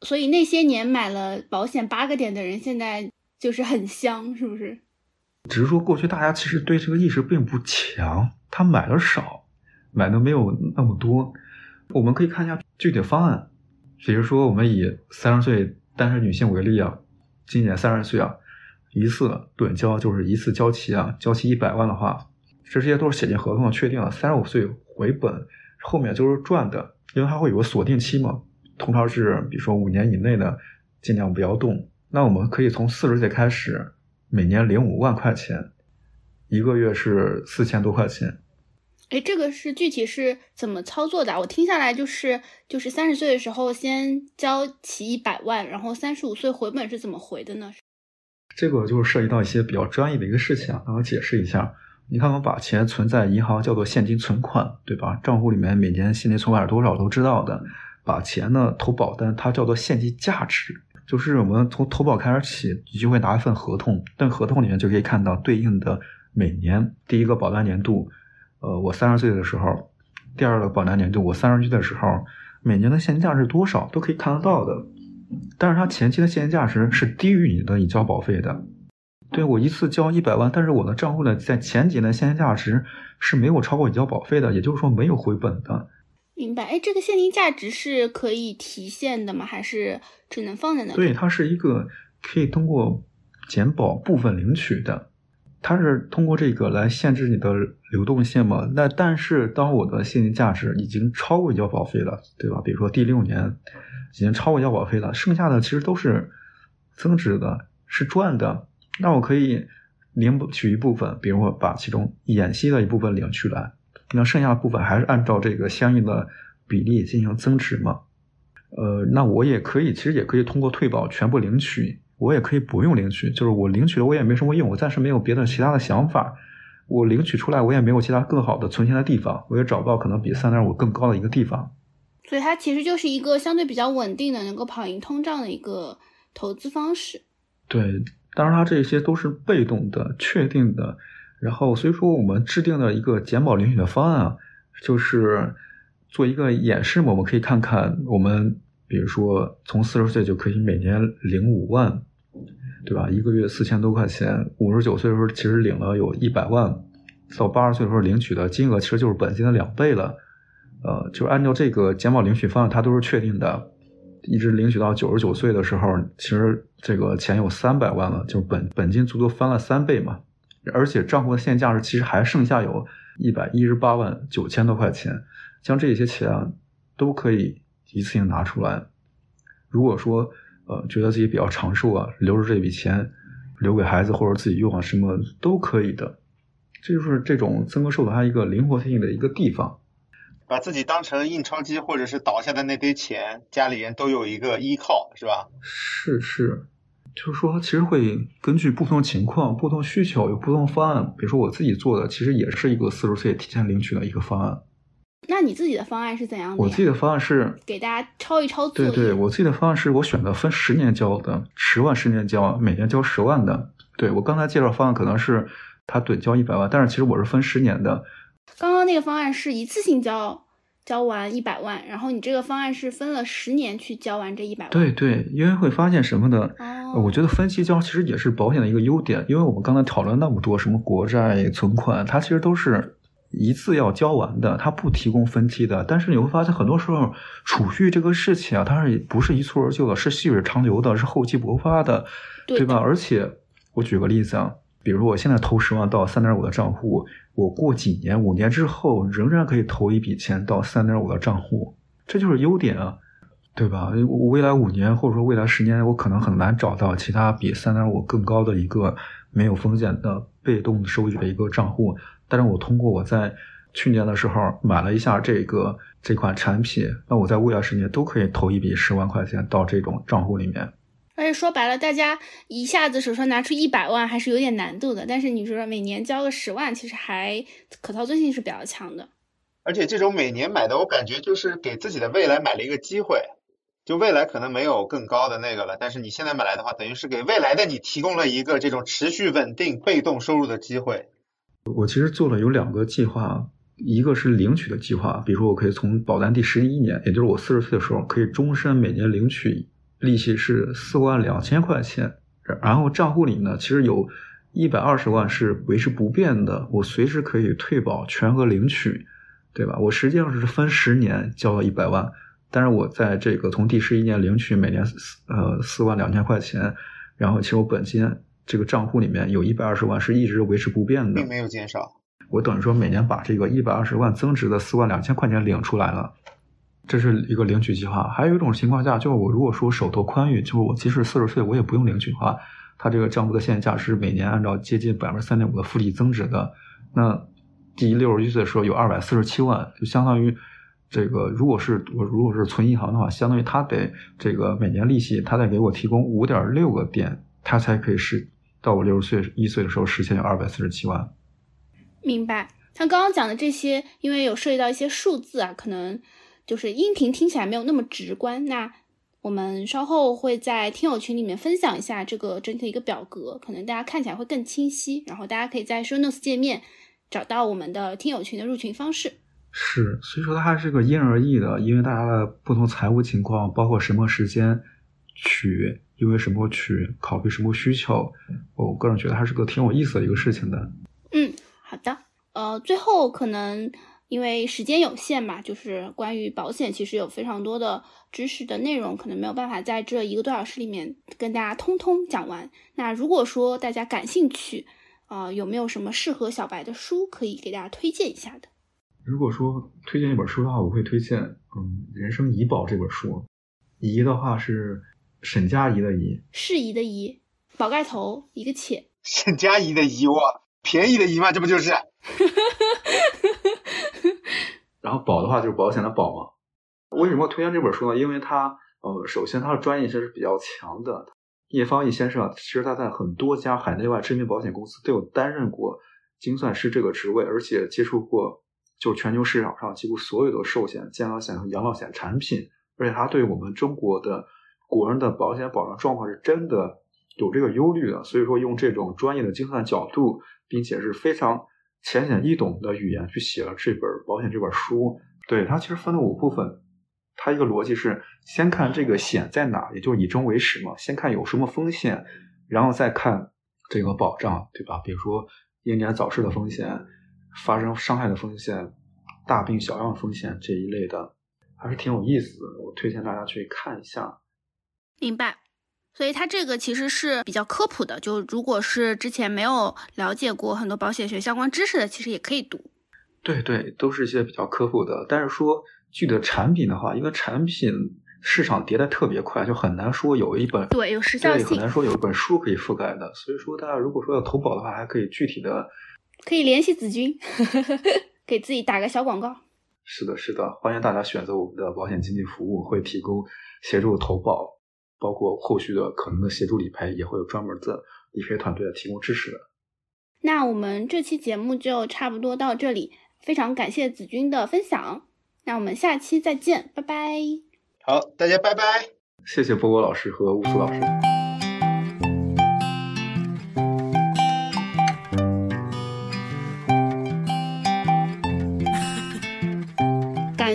所以那些年买了保险八个点的人，现在就是很香，是不是？只是说过去大家其实对这个意识并不强，他买的少，买的没有那么多。我们可以看一下具体方案，比如说我们以三十岁单身女性为例啊，今年三十岁啊，一次趸交就是一次交齐啊，交齐一百万的话，这些都是写进合同确定了，三十五岁回本，后面就是赚的，因为它会有个锁定期嘛，通常是比如说五年以内的，尽量不要动。那我们可以从四十岁开始，每年领五万块钱，一个月是四千多块钱。哎，这个是具体是怎么操作的？我听下来就是就是三十岁的时候先交齐一百万，然后三十五岁回本是怎么回的呢？这个就是涉及到一些比较专业的一个事情啊，让我解释一下。你看，我们把钱存在银行叫做现金存款，对吧？账户里面每年现金存款是多少都知道的。把钱呢投保单，它叫做现金价值，就是我们从投保开始起，你就会拿一份合同，但合同里面就可以看到对应的每年第一个保单年度。呃，我三十岁的时候，第二个保单年度我三十岁的时候，每年的现金价值多少都可以看得到的。但是它前期的现金价值是低于你的已交保费的。对我一次交一百万，但是我的账户呢，在前几年现金价值是没有超过已交保费的，也就是说没有回本的。明白？哎，这个现金价值是可以提现的吗？还是只能放在那里？对，它是一个可以通过减保部分领取的。它是通过这个来限制你的流动性嘛？那但是当我的现金价值已经超过已交保费了，对吧？比如说第六年已经超过已交保费了，剩下的其实都是增值的，是赚的。那我可以领取一部分，比如说把其中演息的一部分领取来，那剩下的部分还是按照这个相应的比例进行增值嘛？呃，那我也可以，其实也可以通过退保全部领取。我也可以不用领取，就是我领取了我也没什么用，我暂时没有别的其他的想法，我领取出来我也没有其他更好的存钱的地方，我也找不到可能比三点五更高的一个地方。所以它其实就是一个相对比较稳定的，能够跑赢通胀的一个投资方式。对，当然它这些都是被动的、确定的。然后所以说我们制定的一个减保领取的方案啊，就是做一个演示嘛，我们可以看看我们。比如说，从四十岁就可以每年领五万，对吧？一个月四千多块钱。五十九岁的时候，其实领了有一百万。到八十岁的时候，领取的金额其实就是本金的两倍了。呃，就是按照这个减保领取方案，它都是确定的，一直领取到九十九岁的时候，其实这个钱有三百万了，就本本金足足翻了三倍嘛。而且账户的现价值其实还剩下有一百一十八万九千多块钱，像这些钱都可以。一次性拿出来。如果说呃觉得自己比较长寿啊，留着这笔钱留给孩子或者自己用啊，什么都可以的。这就是这种增额寿的它一个灵活性的一个地方。把自己当成印钞机或者是倒下的那堆钱，家里人都有一个依靠，是吧？是是，就是说其实会根据不同情况、不同需求有不同方案。比如说我自己做的，其实也是一个四十岁提前领取的一个方案。那你自己的方案是怎样的？我自己的方案是给大家抄一抄。对对，我自己的方案是我选择分十年交的，十万十年交，每年交十万的。对我刚才介绍方案可能是他趸交一百万，但是其实我是分十年的。刚刚那个方案是一次性交交完一百万，然后你这个方案是分了十年去交完这一百万。对对，因为会发现什么呢？哦，我觉得分期交其实也是保险的一个优点，因为我们刚才讨论那么多什么国债、存款，它其实都是。一次要交完的，它不提供分期的。但是你会发现，很多时候储蓄这个事情啊，它是不是一蹴而就的？是细水长流的，是厚积薄发的，对吧？而且我举个例子啊，比如我现在投十万到三点五的账户，我过几年、五年之后，仍然可以投一笔钱到三点五的账户，这就是优点啊，对吧？未来五年或者说未来十年，我可能很难找到其他比三点五更高的一个没有风险的被动收益的一个账户。但是我通过我在去年的时候买了一下这个这款产品，那我在未来十年都可以投一笔十万块钱到这种账户里面。而且说白了，大家一下子手上拿出一百万还是有点难度的。但是你说每年交个十万，其实还可操作性是比较强的。而且这种每年买的，我感觉就是给自己的未来买了一个机会。就未来可能没有更高的那个了，但是你现在买来的话，等于是给未来的你提供了一个这种持续稳定被动收入的机会。我其实做了有两个计划，一个是领取的计划，比如说我可以从保单第十一年，也就是我四十岁的时候，可以终身每年领取利息是四万两千块钱，然后账户里呢，其实有一百二十万是维持不变的，我随时可以退保全额领取，对吧？我实际上是分十年交了一百万，但是我在这个从第十一年领取每年四呃四万两千块钱，然后其实我本金这个账户里面有一百二十万是一直维持不变的并，没有减少。我等于说每年把这个一百二十万增值的四万两千块钱领出来了，这是一个领取计划。还有一种情况下，就是我如果说手头宽裕，就是我即使四十岁我也不用领取的话，它这个账户的现价是每年按照接近百分之三点五的复利增值的。那第六十一岁的时候有二百四十七万，就相当于这个如果是我如果是存银行的话，相当于他得这个每年利息他得给我提供五点六个点，他才可以实到我六十岁一岁的时候实现有二百四十七万。明白。像刚刚讲的这些，因为有涉及到一些数字啊，可能就是音频听起来没有那么直观。那我们稍后会在听友群里面分享一下这个整体的一个表格，可能大家看起来会更清晰。然后大家可以在 Show Notes 界面找到我们的听友群的入群方式。是，所以说它还是个因人而异的，因为大家的不同财务情况，包括什么时间取，因为什么取，考虑什么需求，我个人觉得还是个挺有意思的一个事情的。嗯，好的。呃，最后可能因为时间有限嘛，就是关于保险，其实有非常多的知识的内容，可能没有办法在这一个多小时里面跟大家通通讲完。那如果说大家感兴趣，呃，有没有什么适合小白的书可以给大家推荐一下的？如果说推荐一本书的话，我会推荐嗯《人生怡宝》这本书。怡的话是沈佳宜的怡，适宜的怡，宝盖头一个且。沈佳宜的怡哇，便宜的一万，这不就是？[LAUGHS] 然后保的话就是保险的保嘛。为什么推荐这本书呢？因为它呃，首先它的专业性是比较强的。叶方毅先生啊其实他在很多家海内外知名保险公司都有担任过精算师这个职位，而且接触过就全球市场上几乎所有的寿险、健康险和养老险产品，而且他对我们中国的国人的保险保障状况是真的有这个忧虑的。所以说，用这种专业的精算角度，并且是非常浅显易懂的语言去写了这本保险这本书。对它其实分了五部分，它一个逻辑是先看这个险在哪，也就是以终为始嘛，先看有什么风险，然后再看这个保障，对吧？比如说英年早逝的风险、发生伤害的风险、大病小样风险这一类的，还是挺有意思的。我推荐大家去看一下。明白。所以它这个其实是比较科普的，就如果是之前没有了解过很多保险学相关知识的，其实也可以读。对对，都是一些比较科普的。但是说具体的产品的话，因为产品市场迭代特别快，就很难说有一本对有时效对，性很难说有一本书可以覆盖的。所以说，大家如果说要投保的话，还可以具体的。可以联系子君，[LAUGHS] 给自己打个小广告。是的，是的，欢迎大家选择我们的保险经纪服务，会提供协助投保，包括后续的可能的协助理赔，也会有专门的理赔团队来提供支持的。那我们这期节目就差不多到这里，非常感谢子君的分享。那我们下期再见，拜拜。好，大家拜拜。谢谢波波老师和乌苏老师。